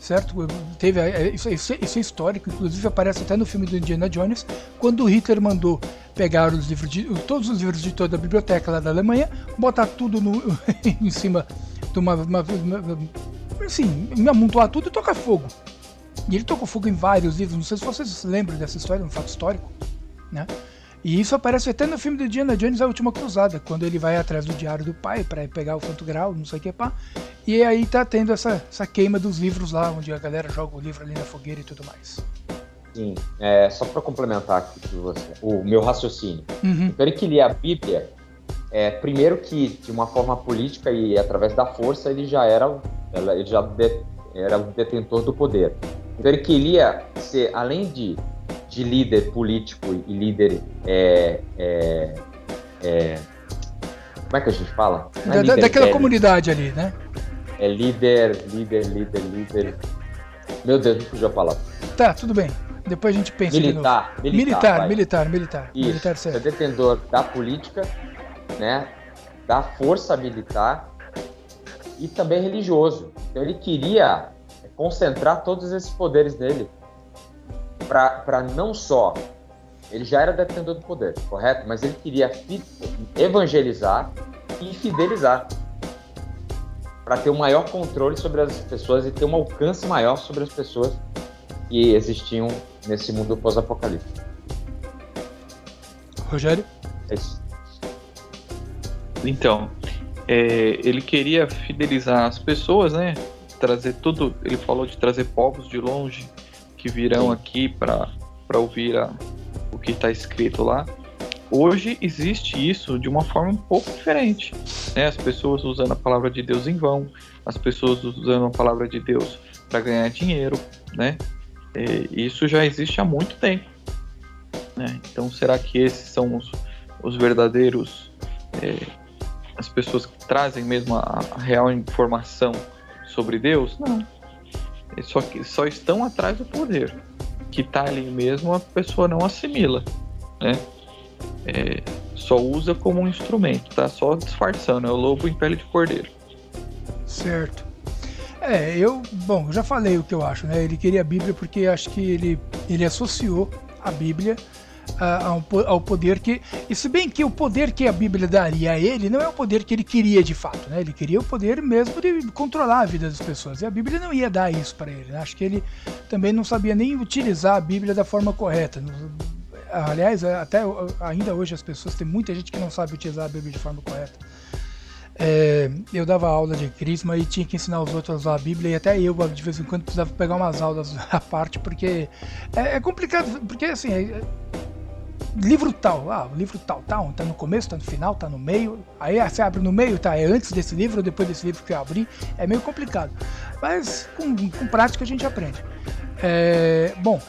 certo? Teve isso, isso, isso, é histórico, inclusive aparece até no filme do Indiana Jones, quando o Hitler mandou pegar os livros de, todos os livros de toda a biblioteca lá da Alemanha, botar tudo no, (laughs) em cima de uma, uma, uma assim, amontoar tudo e tocar fogo. E ele tocou fogo em vários livros, não sei se vocês lembram dessa história, um fato histórico, né? E isso aparece até no filme do Indiana Jones, A Última Cruzada, quando ele vai atrás do diário do pai para pegar o Santo Grau, não sei o que pá. E aí tá tendo essa, essa queima dos livros lá, onde a galera joga o livro ali na fogueira e tudo mais. Sim, é, só para complementar aqui você, o meu raciocínio. Uhum. Então ele que lia a Bíblia, é, primeiro que de uma forma política e através da força ele já era, ele já de, era o detentor do poder. Então ele queria ser, além de, de líder político e líder. É, é, é, como é que a gente fala? É da, daquela comunidade ali, né? É líder, líder, líder, líder. Meu Deus, me fugiu a palavra. Tá, tudo bem. Depois a gente pensa militar, militar, militar, militar, militar, Isso, militar certo. É detentor da política, né? Da força militar e também religioso. Então ele queria concentrar todos esses poderes nele para não só ele já era detentor do poder, correto? Mas ele queria evangelizar e fidelizar para ter um maior controle sobre as pessoas e ter um alcance maior sobre as pessoas que existiam nesse mundo pós-apocalíptico. Rogério? É isso. Então, é, ele queria fidelizar as pessoas, né? trazer tudo. Ele falou de trazer povos de longe que virão aqui para ouvir a, o que está escrito lá. Hoje existe isso de uma forma um pouco diferente. Né? As pessoas usando a palavra de Deus em vão, as pessoas usando a palavra de Deus para ganhar dinheiro, né? E isso já existe há muito tempo. Né? Então, será que esses são os, os verdadeiros, é, as pessoas que trazem mesmo a, a real informação sobre Deus? Não. Só, só estão atrás do poder. Que está ali mesmo, a pessoa não assimila. Né? É, só usa como um instrumento, tá? Só disfarçando. É o lobo em pele de cordeiro. Certo. É, eu, bom, já falei o que eu acho, né? Ele queria a Bíblia porque acho que ele, ele associou a Bíblia ao poder que. E se bem que o poder que a Bíblia daria a ele não é o poder que ele queria de fato, né? Ele queria o poder mesmo de controlar a vida das pessoas. E a Bíblia não ia dar isso para ele. Né? Acho que ele também não sabia nem utilizar a Bíblia da forma correta. Aliás, até ainda hoje as pessoas, tem muita gente que não sabe utilizar a Bíblia de forma correta. É, eu dava aula de crisma e tinha que ensinar os outros a usar a Bíblia, e até eu, de vez em quando, precisava pegar umas aulas (laughs) à parte, porque é, é complicado, porque assim, é, livro tal, ah, o livro tal, tal, tá no começo, tá no final, tá no meio. Aí você abre no meio, tá? É antes desse livro ou depois desse livro que eu abri. É meio complicado. Mas com, com prática a gente aprende. É, bom,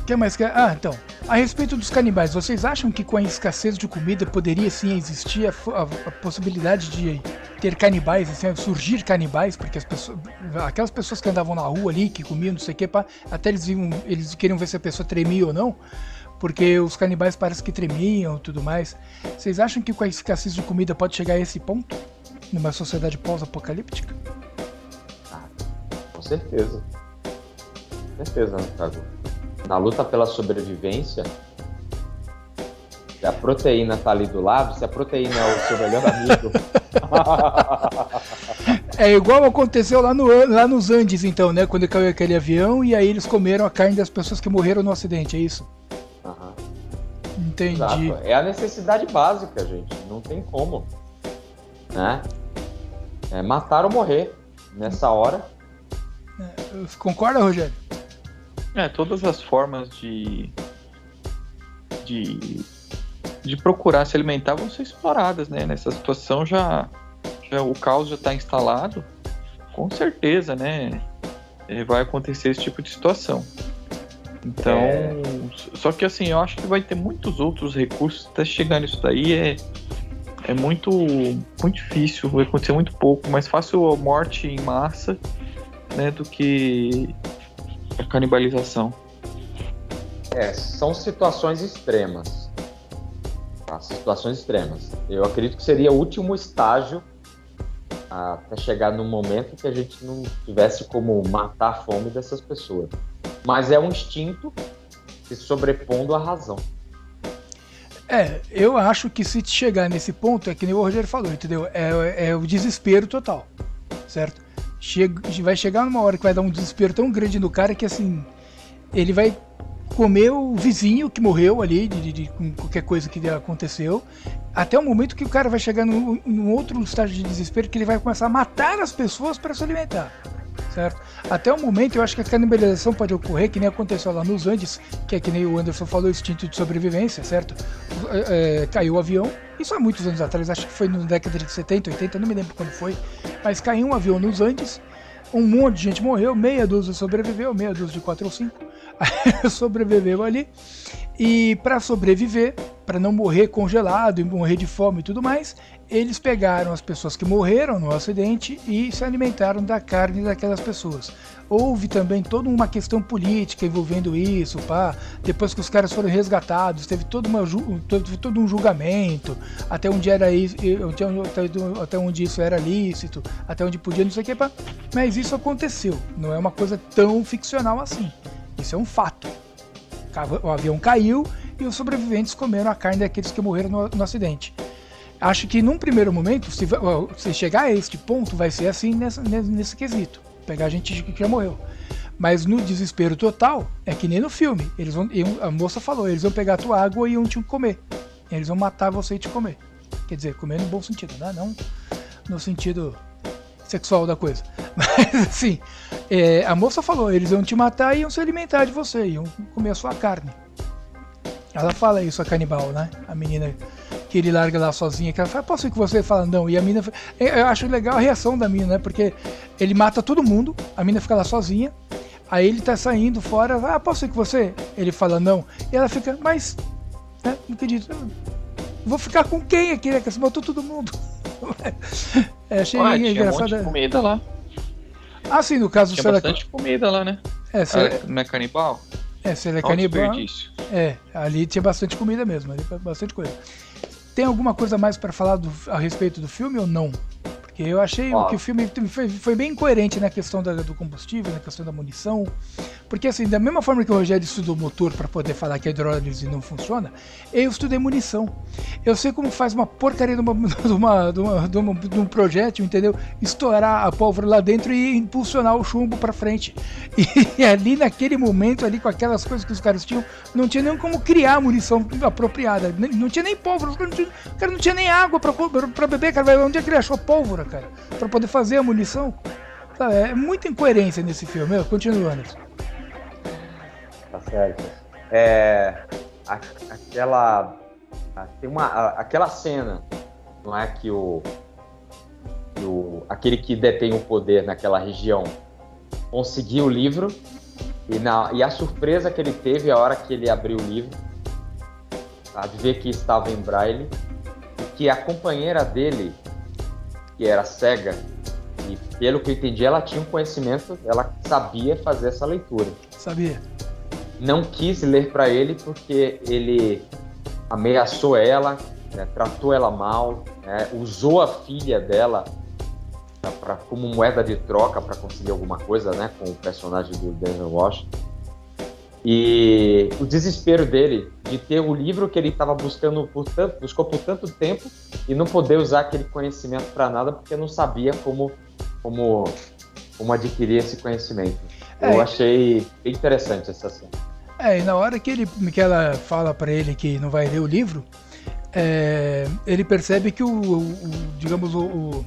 o que mais que Ah, então. A respeito dos canibais, vocês acham que com a escassez de comida poderia sim existir a, a, a possibilidade de ter canibais, assim, surgir canibais, porque as pessoas, aquelas pessoas que andavam na rua ali, que comiam, não sei o que, até eles, iam, eles queriam ver se a pessoa tremia ou não. Porque os canibais parecem que tremiam e tudo mais. Vocês acham que com a escassez de comida pode chegar a esse ponto? Numa sociedade pós-apocalíptica? Ah, com certeza. Com certeza, Thiago. Na luta pela sobrevivência, se a proteína tá ali do lado, se a proteína é o seu melhor amigo. (laughs) é igual aconteceu lá, no, lá nos Andes, então, né? Quando caiu aquele avião e aí eles comeram a carne das pessoas que morreram no acidente, é isso? Uhum. Entendi. Exato. É a necessidade básica, gente. Não tem como. Né? É matar ou morrer nessa hora. É, concorda, Rogério? É, todas as formas de. de de procurar se alimentar vão ser exploradas, né? Nessa situação já, já o caos já está instalado, com certeza, né? É, vai acontecer esse tipo de situação. Então, é... só que assim, eu acho que vai ter muitos outros recursos até chegar nisso daí é é muito muito difícil, vai acontecer muito pouco, mais fácil a morte em massa, né, do que a canibalização. É, são situações extremas as situações extremas. Eu acredito que seria o último estágio até chegar no momento que a gente não tivesse como matar a fome dessas pessoas. Mas é um instinto se sobrepondo à razão. É, eu acho que se chegar nesse ponto, é que nem o Rogério falou, entendeu? É, é o desespero total, certo? Chega, vai chegar numa hora que vai dar um desespero tão grande no cara que assim, ele vai comer o vizinho que morreu ali, de, de, de, qualquer coisa que aconteceu, até o momento que o cara vai chegar num, num outro estágio de desespero que ele vai começar a matar as pessoas para se alimentar. Certo? Até o momento eu acho que a canibalização pode ocorrer, que nem aconteceu lá nos Andes, que é que nem o Anderson falou, instinto de sobrevivência, certo? É, é, caiu o avião, isso há muitos anos atrás, acho que foi na década de 70, 80, não me lembro quando foi, mas caiu um avião nos Andes, um monte de gente morreu, meia dúzia sobreviveu, meia dúzia de 4 ou 5, (laughs) sobreviveu ali. E para sobreviver, para não morrer congelado e morrer de fome e tudo mais, eles pegaram as pessoas que morreram no acidente e se alimentaram da carne daquelas pessoas. Houve também toda uma questão política envolvendo isso, pá. Depois que os caras foram resgatados, teve todo, uma, todo, todo um julgamento, até onde era isso, até onde isso era lícito, até onde podia, não sei o que, pá. Mas isso aconteceu. Não é uma coisa tão ficcional assim. Isso é um fato. O avião caiu e os sobreviventes comeram a carne daqueles que morreram no, no acidente. Acho que num primeiro momento, se, se, chegar a este ponto, vai ser assim nessa, nesse, nesse quesito. Pegar gente que já morreu. Mas no desespero total, é que nem no filme. Eles vão, a moça falou, eles vão pegar a tua água e iam te comer. Eles vão matar você e te comer. Quer dizer, comer no bom sentido, né? Não no sentido sexual da coisa. (laughs) Mas assim, é, a moça falou, eles iam te matar e iam se alimentar de você, iam comer a sua carne. Ela fala isso, a canibal, né? A menina que ele larga lá sozinha, que ela fala, posso ir com você? Fala, não. E a menina, eu acho legal a reação da menina, né? Porque ele mata todo mundo, a menina fica lá sozinha, aí ele tá saindo fora, ah, posso ir com você? Ele fala, não. E ela fica, mas, né? Não acredito. Vou ficar com quem aqui, né? Que você matou todo mundo. (laughs) é, achei Ué, engraçado. Um monte de comida lá. Ah, sim, no caso Tinha do bastante comida lá, né? É, se é, não é canibal? É, se ele é canibal. É, ali tinha bastante comida mesmo, ali bastante coisa. Tem alguma coisa mais para falar do, a respeito do filme ou não? Porque eu achei que o filme foi, foi, bem incoerente na questão da, do combustível, na questão da munição. Porque, assim, da mesma forma que o Rogério estudou motor para poder falar que a hidrólise não funciona, eu estudei munição. Eu sei como faz uma porcaria de, uma, (laughs) de, uma, de, uma, de, uma, de um projétil, entendeu? Estourar a pólvora lá dentro e impulsionar o chumbo para frente. E, (laughs) e ali, naquele momento, ali com aquelas coisas que os caras tinham, não tinha nem como criar munição apropriada. Não tinha nem pólvora, o cara não tinha nem água para beber, cara. Onde é que ele achou pólvora? cara, para poder fazer a munição. É muita incoerência nesse filme. Continua, Anderson. É, a, aquela a, tem uma a, aquela cena, não é que o, que o aquele que detém o poder naquela região conseguiu o livro e, na, e a surpresa que ele teve a hora que ele abriu o livro, de ver que estava em braille, e que a companheira dele que era cega, e pelo que eu entendi, ela tinha um conhecimento, ela sabia fazer essa leitura. Sabia. Não quis ler para ele porque ele ameaçou ela, né, tratou ela mal, né, usou a filha dela pra, pra, como moeda de troca para conseguir alguma coisa, né, com o personagem do Daniel Washington. E o desespero dele de ter o livro que ele estava buscando por tanto, buscou por tanto tempo e não poder usar aquele conhecimento para nada porque não sabia como, como, como adquirir esse conhecimento. É, Eu achei bem interessante essa cena. É, e na hora que, ele, que ela fala para ele que não vai ler o livro, é, ele percebe que o, o digamos, o,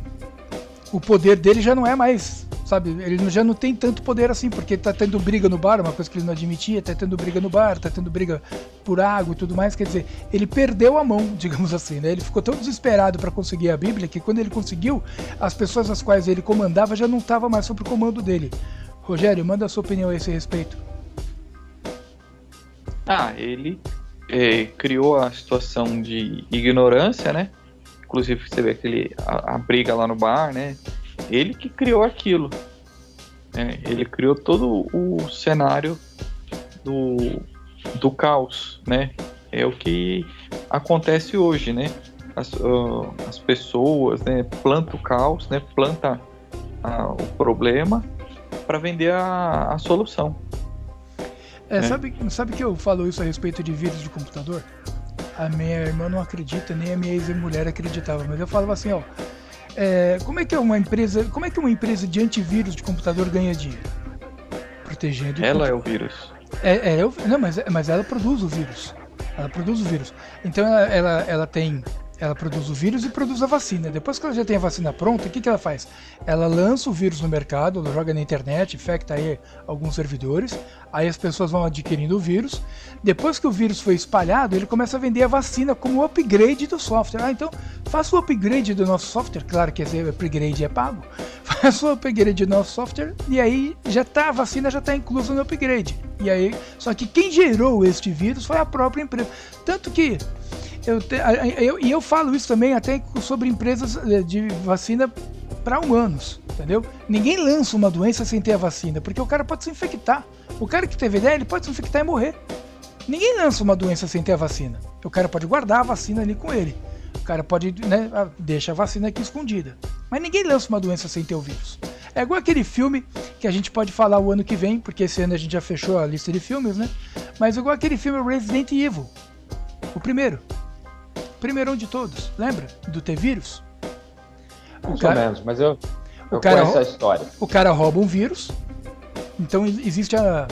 o poder dele já não é mais, sabe? Ele já não tem tanto poder assim, porque tá tendo briga no bar, uma coisa que ele não admitia, tá tendo briga no bar, tá tendo briga por água e tudo mais, quer dizer, ele perdeu a mão, (laughs) digamos assim, né? Ele ficou tão desesperado para conseguir a Bíblia que quando ele conseguiu, as pessoas às quais ele comandava já não estavam mais sob o comando dele. Rogério, manda a sua opinião a esse respeito. Ah, ele é, criou a situação de ignorância, né? Inclusive você vê aquele a, a briga lá no bar, né? Ele que criou aquilo. Né? Ele criou todo o cenário do, do caos, né? É o que acontece hoje, né? As, uh, as pessoas, né? Planta o caos, né? Planta uh, o problema para vender a, a solução. É, é, Sabe, sabe que eu falo isso a respeito de vírus de computador? a minha irmã não acredita, nem a minha ex-mulher acreditava, mas eu falava assim, ó, é, como é que é uma empresa, como é que uma empresa de antivírus de computador ganha dinheiro? Protegendo. Ela é o vírus. É, é, não, mas, mas ela produz o vírus. Ela produz o vírus. Então ela, ela, ela tem ela produz o vírus e produz a vacina. Depois que ela já tem a vacina pronta, o que, que ela faz? Ela lança o vírus no mercado, ela joga na internet, infecta aí alguns servidores, aí as pessoas vão adquirindo o vírus. Depois que o vírus foi espalhado, ele começa a vender a vacina como upgrade do software. Ah, então faça o upgrade do nosso software, claro que esse upgrade é pago. (laughs) Faça o upgrade do nosso software e aí já tá, a vacina já está inclusa no upgrade. E aí, só que quem gerou este vírus foi a própria empresa. Tanto que eu, te, eu, e eu falo isso também até sobre empresas eh, de vacina para humanos, entendeu? Ninguém lança uma doença sem ter a vacina, porque o cara pode se infectar. O cara que teve ideia, ele pode se infectar e morrer. Ninguém lança uma doença sem ter a vacina. O cara pode guardar a vacina ali com ele. O cara pode, né, deixa a vacina aqui escondida. Mas ninguém lança uma doença sem ter o vírus. É igual aquele filme que a gente pode falar o ano que vem, porque esse ano a gente já fechou a lista de filmes, né? Mas igual aquele filme Resident Evil. O primeiro primeirão de todos, lembra? Do T-Vírus? Mais cara, ou menos, mas eu, eu o cara, conheço a história. O cara rouba um vírus, então existe a.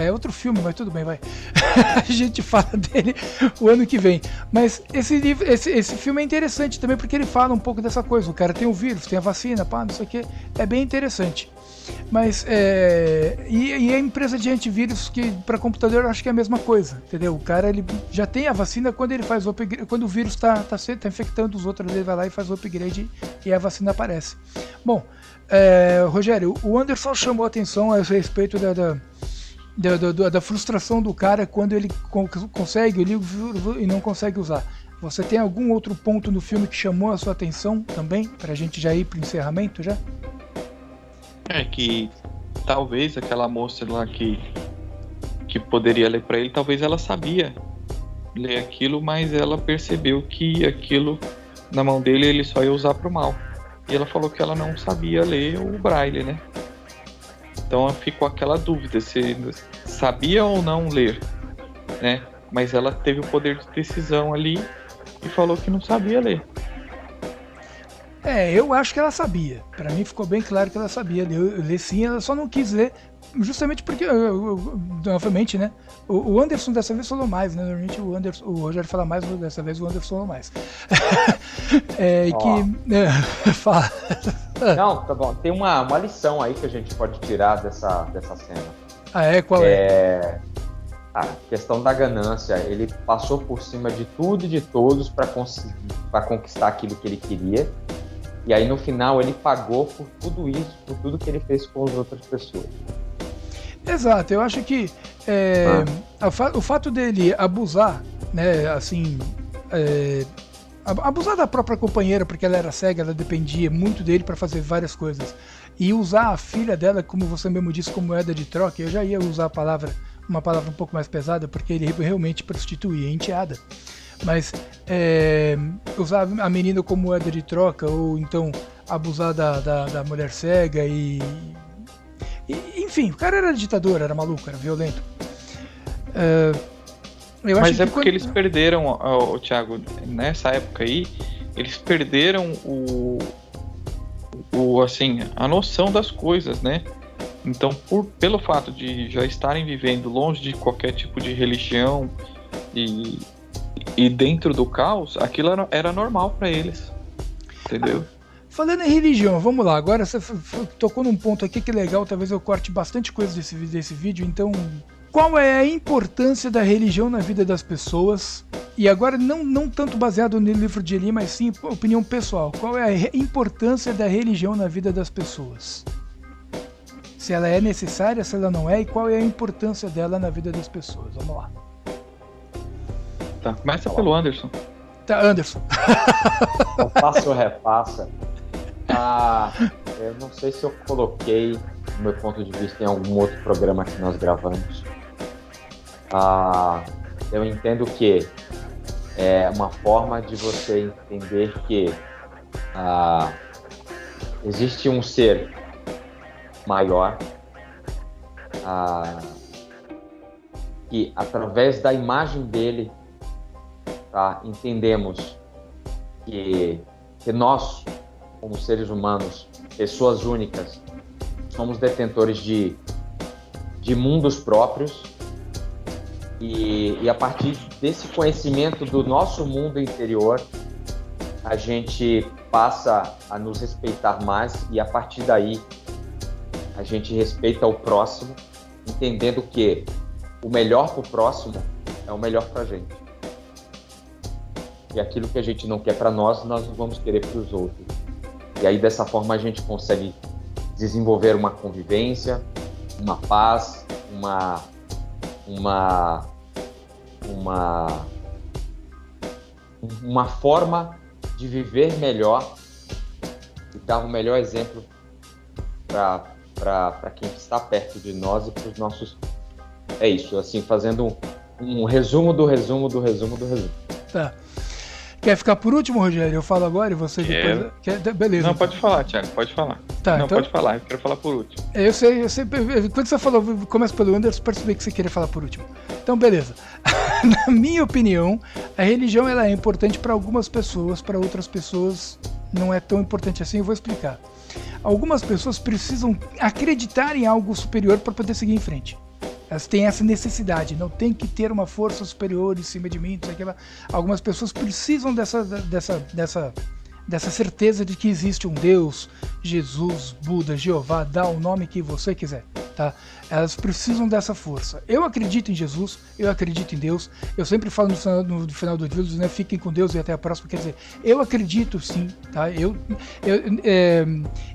É outro filme, mas tudo bem, vai. (laughs) a gente fala dele o ano que vem. Mas esse, esse, esse filme é interessante também porque ele fala um pouco dessa coisa. O cara tem o vírus, tem a vacina, pá, não sei o que. É bem interessante. Mas é, e, e, a empresa de antivírus que para computador eu acho que é a mesma coisa, entendeu? O cara ele já tem a vacina quando ele faz o upgrade, quando o vírus está tá, tá, tá infectando os outros, ele vai lá e faz o upgrade e a vacina aparece. Bom, é, Rogério, o Anderson chamou a atenção a respeito da, da da, da, da, frustração do cara quando ele consegue o livro e não consegue usar. Você tem algum outro ponto no filme que chamou a sua atenção também? Para a gente já ir para o encerramento já? É que talvez aquela moça lá que, que poderia ler para ele, talvez ela sabia ler aquilo, mas ela percebeu que aquilo na mão dele ele só ia usar para o mal. E ela falou que ela não sabia ler o braille, né? Então ficou aquela dúvida se sabia ou não ler, né? Mas ela teve o poder de decisão ali e falou que não sabia ler. É, eu acho que ela sabia. Para mim ficou bem claro que ela sabia ler, ler sim, ela só não quis ler, justamente porque, novamente, né? O, Anderson dessa vez falou mais, né? Normalmente o, Anderson, o Rogério fala mais, dessa vez o Anderson falou mais. (laughs) é, e que. É, (laughs) fala. Não, tá bom. Tem uma, uma lição aí que a gente pode tirar dessa, dessa cena. Ah, é? Qual é? é? A questão da ganância. Ele passou por cima de tudo e de todos para conquistar aquilo que ele queria e aí no final ele pagou por tudo isso, por tudo que ele fez com as outras pessoas. Exato, eu acho que é, ah. o fato dele abusar, né, assim, é, abusar da própria companheira porque ela era cega, ela dependia muito dele para fazer várias coisas, e usar a filha dela, como você mesmo disse, como moeda de troca, eu já ia usar a palavra uma palavra um pouco mais pesada, porque ele realmente prostituía a enteada. Mas é, usar a menina como moeda de troca, ou então abusar da, da, da mulher cega e, e, Enfim, o cara era ditador, era maluco, era violento. É, Mas é porque quando... eles perderam, o Thiago, nessa época aí, eles perderam o, o assim, a noção das coisas, né? Então, por, pelo fato de já estarem vivendo longe de qualquer tipo de religião e, e dentro do caos, aquilo era, era normal para eles. Entendeu? Falando em religião, vamos lá. Agora você tocou num ponto aqui que é legal, talvez eu corte bastante coisa desse, desse vídeo. Então, qual é a importância da religião na vida das pessoas? E agora, não, não tanto baseado no livro de Eli, mas sim opinião pessoal. Qual é a importância da religião na vida das pessoas? se ela é necessária, se ela não é e qual é a importância dela na vida das pessoas. Vamos lá. Tá, começa pelo Anderson. Tá, Anderson. Passa ou repassa. Ah, eu não sei se eu coloquei o meu ponto de vista em algum outro programa que nós gravamos. Ah, eu entendo que é uma forma de você entender que ah, existe um ser maior, ah, que através da imagem dele tá, entendemos que, que nós, como seres humanos, pessoas únicas, somos detentores de, de mundos próprios e, e a partir desse conhecimento do nosso mundo interior, a gente passa a nos respeitar mais e a partir daí a gente respeita o próximo, entendendo que o melhor para o próximo é o melhor para a gente. E aquilo que a gente não quer para nós, nós não vamos querer para os outros. E aí dessa forma a gente consegue desenvolver uma convivência, uma paz, uma uma uma uma forma de viver melhor e dar um melhor exemplo para para quem está perto de nós e para os nossos. É isso, assim, fazendo um, um, resumo do resumo do resumo do resumo. Tá. Quer ficar por último, Rogério? Eu falo agora e você depois. Quer... Beleza. Não, então. pode falar, Thiago, pode falar. Tá, Não, então... pode falar, eu quero falar por último. Eu sei, eu sei. Quando você falou, começa pelo Anderson, percebi que você queria falar por último. Então, beleza. (laughs) Na minha opinião, a religião ela é importante para algumas pessoas, para outras pessoas não é tão importante assim. Eu vou explicar algumas pessoas precisam acreditar em algo superior para poder seguir em frente. Elas têm essa necessidade, não tem que ter uma força superior em cima de mim. Algumas pessoas precisam dessa, dessa, dessa dessa certeza de que existe um Deus, Jesus, Buda, Jeová, dá o nome que você quiser, tá? Elas precisam dessa força. Eu acredito em Jesus, eu acredito em Deus. Eu sempre falo no final, no final do vídeo, né? Fiquem com Deus e até a próxima. Quer dizer, eu acredito sim, tá? Eu, eu, é,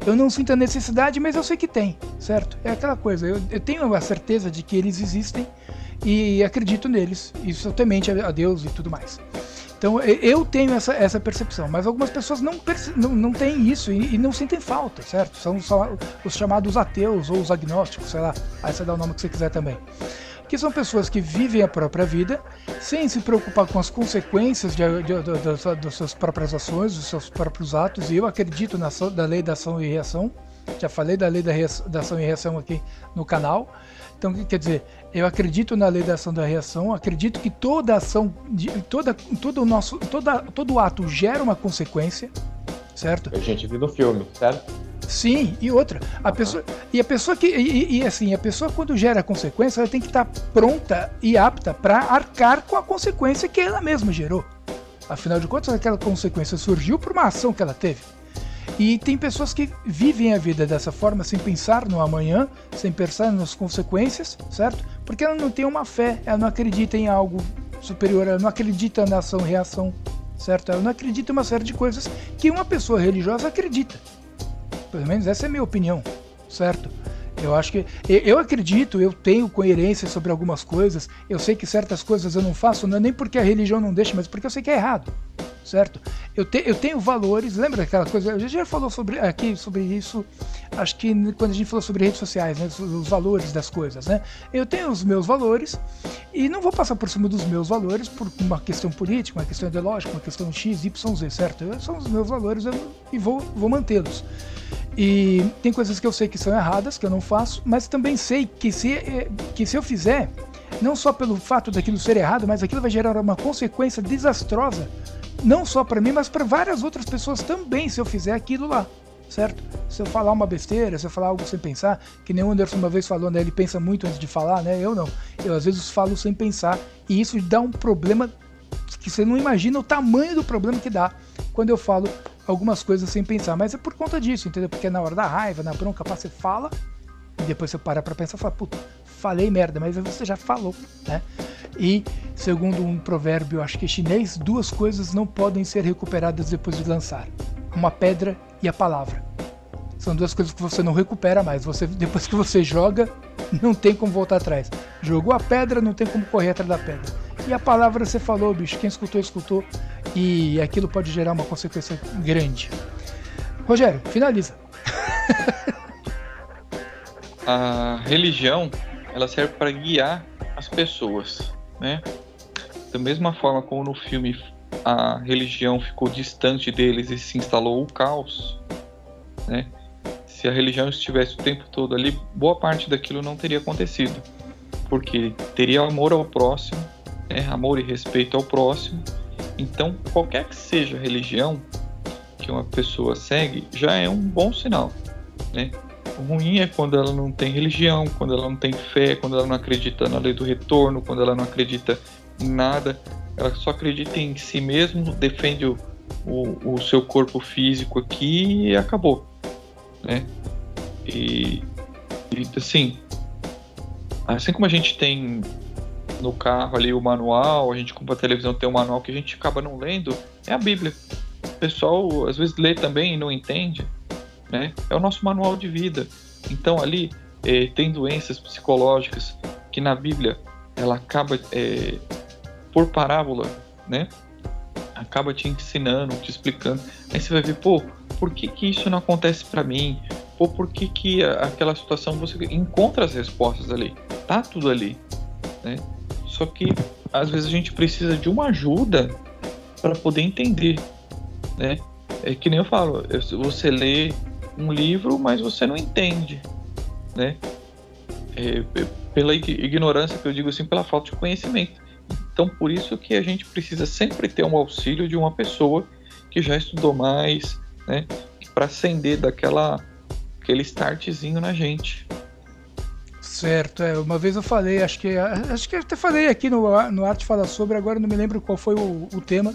eu não sinto a necessidade, mas eu sei que tem, certo? É aquela coisa. Eu, eu tenho a certeza de que eles existem e acredito neles. Isso temente a Deus e tudo mais. Então eu tenho essa, essa percepção, mas algumas pessoas não, não, não têm isso e, e, não sentem falta, certo? São só os chamados ateus ou os agnósticos, sei lá, aí você dá o nome que você quiser também. Que são pessoas que vivem a própria vida sem se preocupar com as consequências de, de, de, de das suas próprias ações, dos seus próprios atos, e eu acredito na, na lei da ação e reação. Já falei da lei da, da ação e reação aqui no canal. Então, quer dizer, eu acredito na lei da ação da reação, acredito que toda ação, toda, todo o nosso, toda, todo ato gera uma consequência, certo? A gente viu no filme, certo? Sim, e outra, a pessoa e a pessoa que e, e, assim, a pessoa quando gera consequência, ela tem que estar pronta e apta para arcar com a consequência que ela mesma gerou. Afinal de contas, aquela consequência surgiu por uma ação que ela teve. E tem pessoas que vivem a vida dessa forma, sem pensar no amanhã, sem pensar nas consequências, certo? Porque ela não tem uma fé, ela não acredita em algo superior, ela não acredita na ação-reação, certo? Ela não acredita em uma série de coisas que uma pessoa religiosa acredita. Pelo menos essa é a minha opinião, certo? Eu acho que. Eu acredito, eu tenho coerência sobre algumas coisas. Eu sei que certas coisas eu não faço, não é nem porque a religião não deixa, mas porque eu sei que é errado. Certo? Eu, te, eu tenho valores, lembra aquela coisa? A gente já falou sobre aqui sobre isso, acho que quando a gente falou sobre redes sociais, né, os valores das coisas, né? Eu tenho os meus valores e não vou passar por cima dos meus valores por uma questão política, uma questão ideológica, uma questão X, Y, Z, certo? São os meus valores eu, e vou, vou mantê-los. E tem coisas que eu sei que são erradas, que eu não faço, mas também sei que se, eh, que se eu fizer, não só pelo fato daquilo ser errado, mas aquilo vai gerar uma consequência desastrosa não só para mim, mas para várias outras pessoas também, se eu fizer aquilo lá, certo? Se eu falar uma besteira, se eu falar algo sem pensar, que nem o Anderson uma vez falou, né? Ele pensa muito antes de falar, né? Eu não. Eu às vezes falo sem pensar e isso dá um problema que você não imagina o tamanho do problema que dá quando eu falo algumas coisas sem pensar. Mas é por conta disso, entendeu? Porque na hora da raiva, na bronca, você fala e depois você para pra pensar e fala, puta, falei merda, mas você já falou, né? E, segundo um provérbio, acho que é chinês, duas coisas não podem ser recuperadas depois de lançar: uma pedra e a palavra. São duas coisas que você não recupera mais. Você, depois que você joga, não tem como voltar atrás. Jogou a pedra, não tem como correr atrás da pedra. E a palavra você falou, bicho. Quem escutou, escutou. E aquilo pode gerar uma consequência grande. Rogério, finaliza. (laughs) a religião, ela serve para guiar as pessoas né? Da mesma forma como no filme a religião ficou distante deles e se instalou o caos, né? Se a religião estivesse o tempo todo ali, boa parte daquilo não teria acontecido, porque teria amor ao próximo, né? amor e respeito ao próximo. Então, qualquer que seja a religião que uma pessoa segue, já é um bom sinal, né? Ruim é quando ela não tem religião, quando ela não tem fé, quando ela não acredita na lei do retorno, quando ela não acredita em nada, ela só acredita em si mesmo, defende o, o, o seu corpo físico aqui e acabou, né? E, e assim, assim como a gente tem no carro ali o manual, a gente compra a televisão tem um manual que a gente acaba não lendo, é a Bíblia. O pessoal às vezes lê também e não entende né? É o nosso manual de vida. Então ali é, tem doenças psicológicas que na Bíblia ela acaba é, por parábola, né? Acaba te ensinando, te explicando. Aí você vai ver, pô, por que que isso não acontece para mim? Pô, por que que aquela situação você encontra as respostas ali? Tá tudo ali, né? Só que às vezes a gente precisa de uma ajuda para poder entender, né? É que nem eu falo, você lê um livro, mas você não entende, né? É, pela ignorância que eu digo assim, pela falta de conhecimento. Então, por isso que a gente precisa sempre ter um auxílio de uma pessoa que já estudou mais, né? Para acender daquela aquele startzinho na gente. Certo, é. Uma vez eu falei, acho que acho que até falei aqui no, no Arte Fala Sobre, agora não me lembro qual foi o, o tema,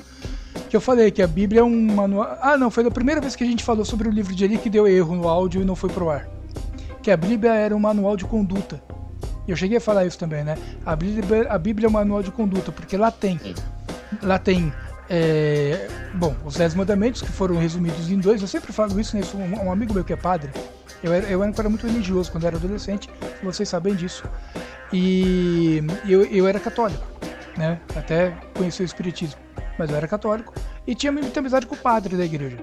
que eu falei que a Bíblia é um manual. Ah, não, foi a primeira vez que a gente falou sobre o livro de Eli que deu erro no áudio e não foi pro ar. Que a Bíblia era um manual de conduta. Eu cheguei a falar isso também, né? A Bíblia, a Bíblia é um manual de conduta, porque lá tem. Lá tem. É, bom, os Dez Mandamentos, que foram resumidos em dois. Eu sempre falo isso, né? Um, um amigo meu que é padre. Eu era, eu era muito religioso quando era adolescente, vocês sabem disso. E eu, eu era católico, né? Até conheci o Espiritismo mas eu era católico e tinha muita amizade com o padre da igreja.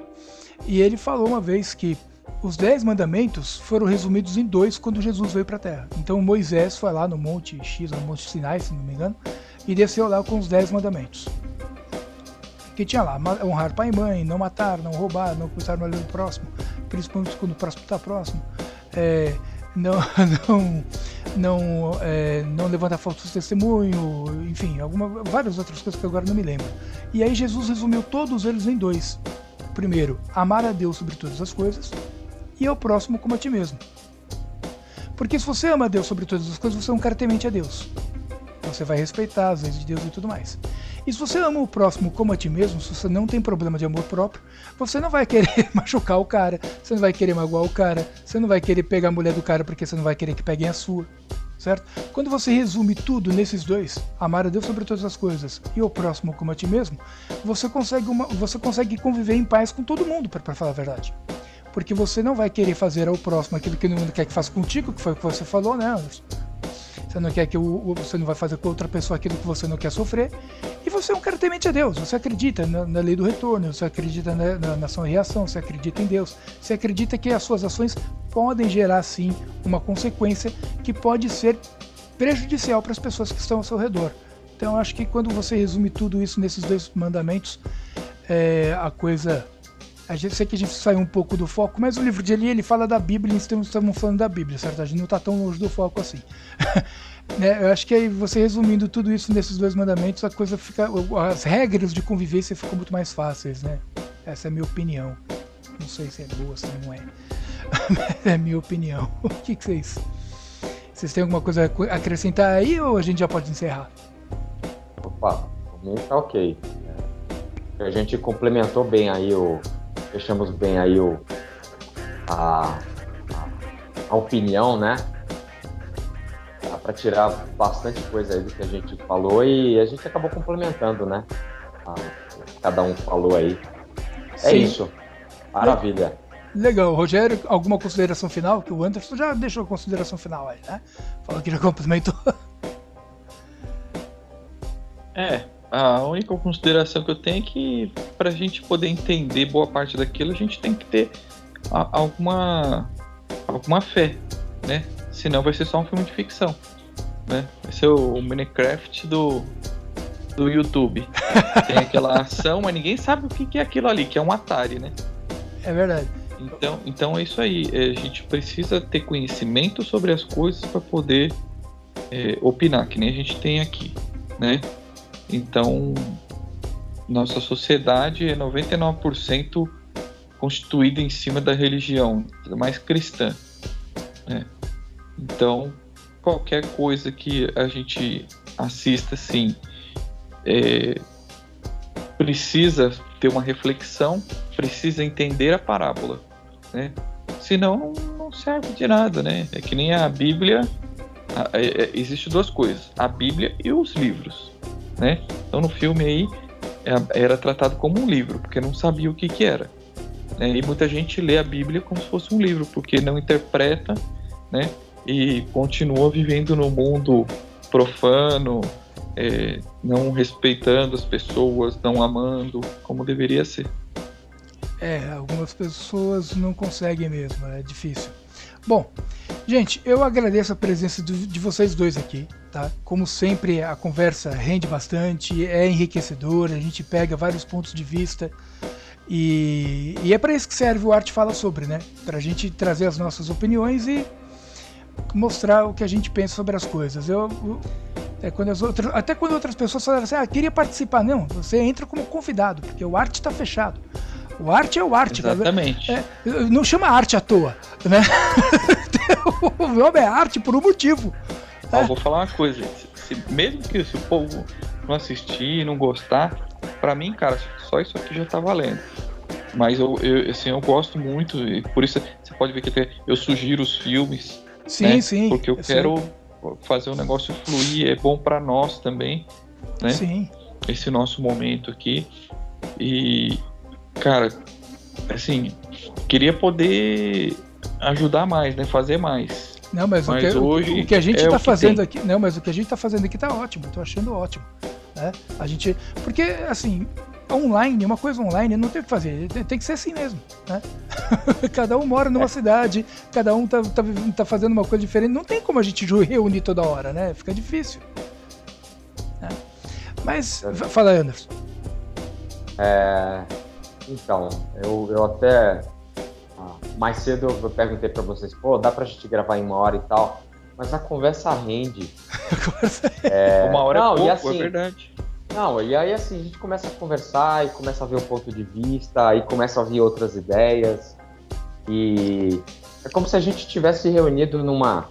E ele falou uma vez que os dez mandamentos foram resumidos em dois quando Jesus veio para a Terra. Então Moisés foi lá no Monte X, no Monte Sinai, se não me engano, e desceu lá com os dez mandamentos. Que tinha lá, honrar pai e mãe, não matar, não roubar, não no olho do próximo, principalmente quando o próximo está próximo, é, não, (laughs) não não, é, não levantar falso testemunho, enfim, alguma, várias outras coisas que agora não me lembro. E aí Jesus resumiu todos eles em dois. Primeiro, amar a Deus sobre todas as coisas e ao próximo como a ti mesmo. Porque se você ama a Deus sobre todas as coisas, você é um cara temente a Deus. Você vai respeitar as leis de Deus e tudo mais. E se você ama o próximo como a ti mesmo, se você não tem problema de amor próprio, você não vai querer (laughs) machucar o cara, você não vai querer magoar o cara, você não vai querer pegar a mulher do cara porque você não vai querer que peguem a sua. Certo? Quando você resume tudo nesses dois, amar a Deus sobre todas as coisas e o próximo como a ti mesmo, você consegue, uma, você consegue conviver em paz com todo mundo, para falar a verdade. Porque você não vai querer fazer ao próximo aquilo que todo mundo quer que faça contigo, que foi o que você falou, né, Anderson? Você não quer que o, você não vai fazer com outra pessoa aquilo que você não quer sofrer, e você é um cara temente a Deus, você acredita na, na lei do retorno, você acredita na, na, na ação reação, você acredita em Deus, você acredita que as suas ações podem gerar sim uma consequência que pode ser prejudicial para as pessoas que estão ao seu redor. Então, acho que quando você resume tudo isso nesses dois mandamentos, é, a coisa. A gente sei que a gente saiu um pouco do foco, mas o livro de Eli ele fala da Bíblia, então estamos falando da Bíblia, certo? A gente não está tão longe do foco assim. (laughs) né? Eu acho que aí você resumindo tudo isso nesses dois mandamentos, a coisa fica. As regras de convivência ficam muito mais fáceis, né? Essa é a minha opinião. Não sei se é boa, se não é. (laughs) é a minha opinião. (laughs) O que, que vocês. Vocês têm alguma coisa a acrescentar aí ou a gente já pode encerrar? Opa, tá ok. A gente complementou bem aí o. Fechamos bem aí o. A, a, opinião, né? Para tirar bastante coisa aí do que a gente falou e a gente acabou complementando, né? A, cada um falou aí. É Sim. isso. Maravilha. Legal. Rogério, alguma consideração final? Que o Anderson já deixou a consideração final aí, né? Falou que já complementou. É, a única consideração que eu tenho é que para a gente poder entender boa parte daquilo, a gente tem que ter a, alguma, alguma fé, né? Senão vai ser só um filme de ficção, né? Vai ser o, o Minecraft do, do YouTube. (laughs) Tem aquela ação, mas ninguém sabe o que, que é aquilo ali, que é um Atari, né? É verdade. Então, então é isso aí. É, a gente precisa ter conhecimento sobre as coisas para poder é, opinar, que nem a gente tem aqui, né? Então, nossa sociedade é 99% constituída em cima da religião, mais cristã. Né? Então, qualquer coisa que a gente assista assim é, precisa ter uma reflexão, precisa entender a parábola né? Senão não serve de nada, né? É que nem a Bíblia. É, é, existe duas coisas: a Bíblia e os livros, né? Então no filme aí é, era tratado como um livro, porque não sabia o que que era. Né? E muita gente lê a Bíblia como se fosse um livro, porque não interpreta, né? E continua vivendo no mundo profano, é, não respeitando as pessoas, não amando como deveria ser. É, algumas pessoas não conseguem mesmo, é difícil. Bom, gente, eu agradeço a presença de vocês dois aqui, tá? Como sempre, a conversa rende bastante, é enriquecedora, a gente pega vários pontos de vista e, e é para isso que serve o Arte Fala Sobre, né? Para a gente trazer as nossas opiniões e mostrar o que a gente pensa sobre as coisas. Eu, eu é quando as outras, até quando outras pessoas falam assim, ah, queria participar, não, você entra como convidado, porque o arte está fechado. O arte é o arte. Exatamente. É, não chama arte à toa, né? (laughs) (laughs) o nome é arte por um motivo. Ó, é. Vou falar uma coisa, se, mesmo que se o povo não assistir, não gostar, para mim, cara, só isso aqui já tá valendo. Mas eu, eu, assim, eu gosto muito, e por isso você pode ver que eu sugiro os filmes. Sim, né? sim. Porque eu quero fazer o negócio fluir, é bom para nós também, né? Sim. Esse nosso momento aqui. E, cara, assim, queria poder ajudar mais, né? Fazer mais. Não, mas, mas o, que, hoje o, o que a gente é tá fazendo tem. aqui. Não, mas o que a gente tá fazendo aqui tá ótimo, tô achando ótimo. Né? A gente. Porque, assim, online, uma coisa online, não tem o que fazer, tem que ser assim mesmo. Né? (laughs) cada um mora numa é. cidade, cada um tá, tá, tá, fazendo uma coisa diferente, não tem como a gente reunir toda hora, né? Fica difícil. Né? Mas, é. fala, Anderson. É, então, eu, eu até. Mais cedo eu perguntei para vocês, pô, dá pra gente gravar em uma hora e tal. Mas a conversa rende. (laughs) é... Uma hora é não, é pouco, e assim, é verdade. Não, e aí assim, a gente começa a conversar e começa a ver o ponto de vista, e começa a vir outras ideias. E é como se a gente tivesse reunido numa,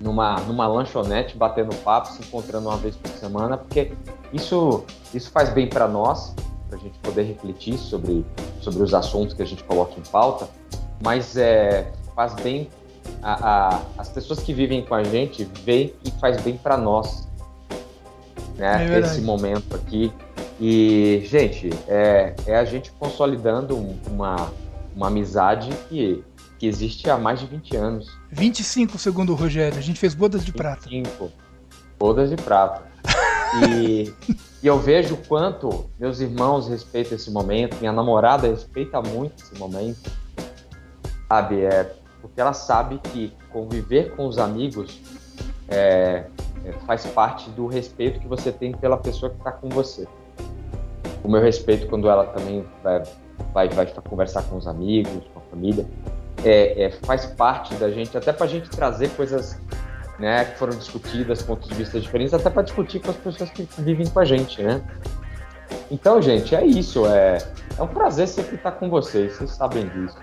numa, numa lanchonete, batendo papo, se encontrando uma vez por semana, porque isso, isso faz bem para nós, para a gente poder refletir sobre, sobre os assuntos que a gente coloca em pauta, mas é, faz bem a, a, as pessoas que vivem com a gente veem e faz bem para nós, né? É esse momento aqui. E, gente, é, é a gente consolidando uma, uma amizade que, que existe há mais de 20 anos. 25, segundo o Rogério. A gente fez bodas de 25. prata. Todas de prata. (laughs) E, e eu vejo o quanto meus irmãos respeitam esse momento, minha namorada respeita muito esse momento, sabe? É, porque ela sabe que conviver com os amigos é, é, faz parte do respeito que você tem pela pessoa que está com você. O meu respeito quando ela também vai, vai, vai conversar com os amigos, com a família, é, é faz parte da gente, até para a gente trazer coisas né, que foram discutidas, pontos de vista diferentes, até para discutir com as pessoas que vivem com a gente, né? Então, gente, é isso. É, é um prazer sempre estar com vocês, vocês sabem disso.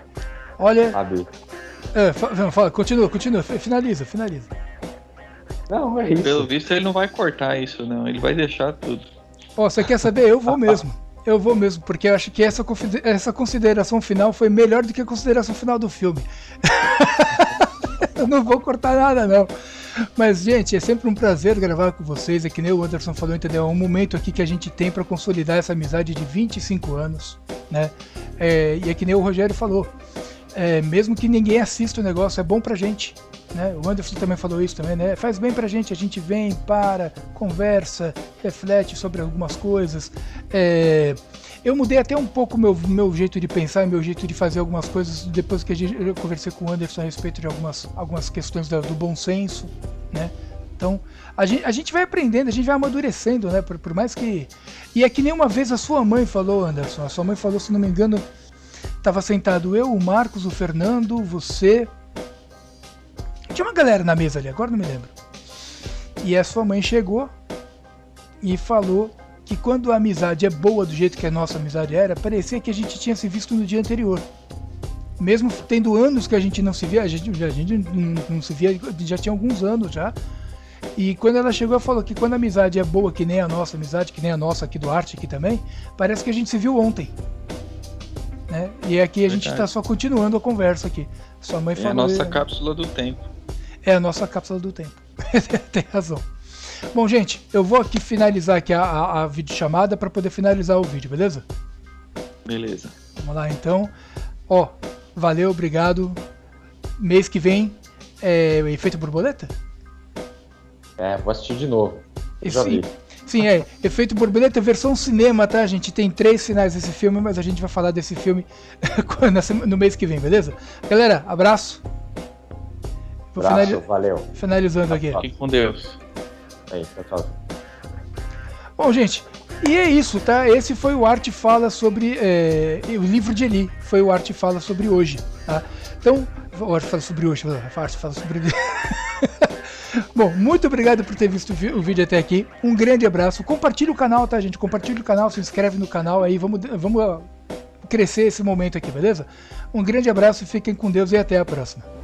Olha. Sabe? É, fala, continua, continua, finaliza, finaliza. Não, é isso. Pelo visto, ele não vai cortar isso, não. Ele vai deixar tudo. Ó, oh, você quer saber? Eu vou mesmo. Eu vou mesmo, porque eu acho que essa, essa consideração final foi melhor do que a consideração final do filme. (laughs) eu não vou cortar nada, não. Mas, gente, é sempre um prazer gravar com vocês. É que nem o Anderson falou, entendeu? É um momento aqui que a gente tem para consolidar essa amizade de 25 anos, né? É, e é que nem o Rogério falou. É, mesmo que ninguém assista o negócio, é bom pra gente. Né? O Anderson também falou isso também, né? Faz bem pra gente, a gente vem, para, conversa, reflete sobre algumas coisas. É, eu mudei até um pouco meu meu jeito de pensar, meu jeito de fazer algumas coisas depois que gente, eu conversei com o Anderson a respeito de algumas, algumas questões do, do bom senso, né? Então, a gente, a gente vai aprendendo, a gente vai amadurecendo, né? Por, por mais que. E é que nem uma vez a sua mãe falou, Anderson. A sua mãe falou, se não me engano, tava sentado eu, o Marcos, o Fernando, você. Tinha uma galera na mesa ali, agora não me lembro. E a sua mãe chegou e falou que quando a amizade é boa do jeito que a nossa amizade era, parecia que a gente tinha se visto no dia anterior. Mesmo tendo anos que a gente não se via, a gente, a gente não se via, já tinha alguns anos já. E quando ela chegou, ela falou que quando a amizade é boa, que nem a nossa amizade, que nem a nossa aqui do Arte aqui também, parece que a gente se viu ontem. Né? E aqui a gente está só continuando a conversa aqui. Sua mãe é falou. É a nossa cápsula do tempo. É a nossa cápsula do tempo. (laughs) Tem razão. Bom, gente, eu vou aqui finalizar aqui a, a, a videochamada para poder finalizar o vídeo, beleza? Beleza. Vamos lá, então. Ó, valeu, obrigado. Mês que vem é Efeito Borboleta? É, vou assistir de novo. Já sim, vi. sim, é. Efeito Borboleta, versão cinema, tá, gente? Tem três finais desse filme, mas a gente vai falar desse filme (laughs) no mês que vem, beleza? Galera, abraço. Vou abraço, valeu. Finalizando aqui. Fique com Deus. Aí, tchau, tchau. Bom, gente, e é isso, tá? Esse foi o Arte Fala sobre. É, o livro de Eli foi o Arte Fala sobre hoje, tá? Então, o Arte Fala sobre hoje, o Arte Fala sobre. (laughs) Bom, muito obrigado por ter visto o vídeo até aqui. Um grande abraço. Compartilhe o canal, tá, gente? Compartilhe o canal, se inscreve no canal aí. Vamos, vamos crescer esse momento aqui, beleza? Um grande abraço, fiquem com Deus e até a próxima.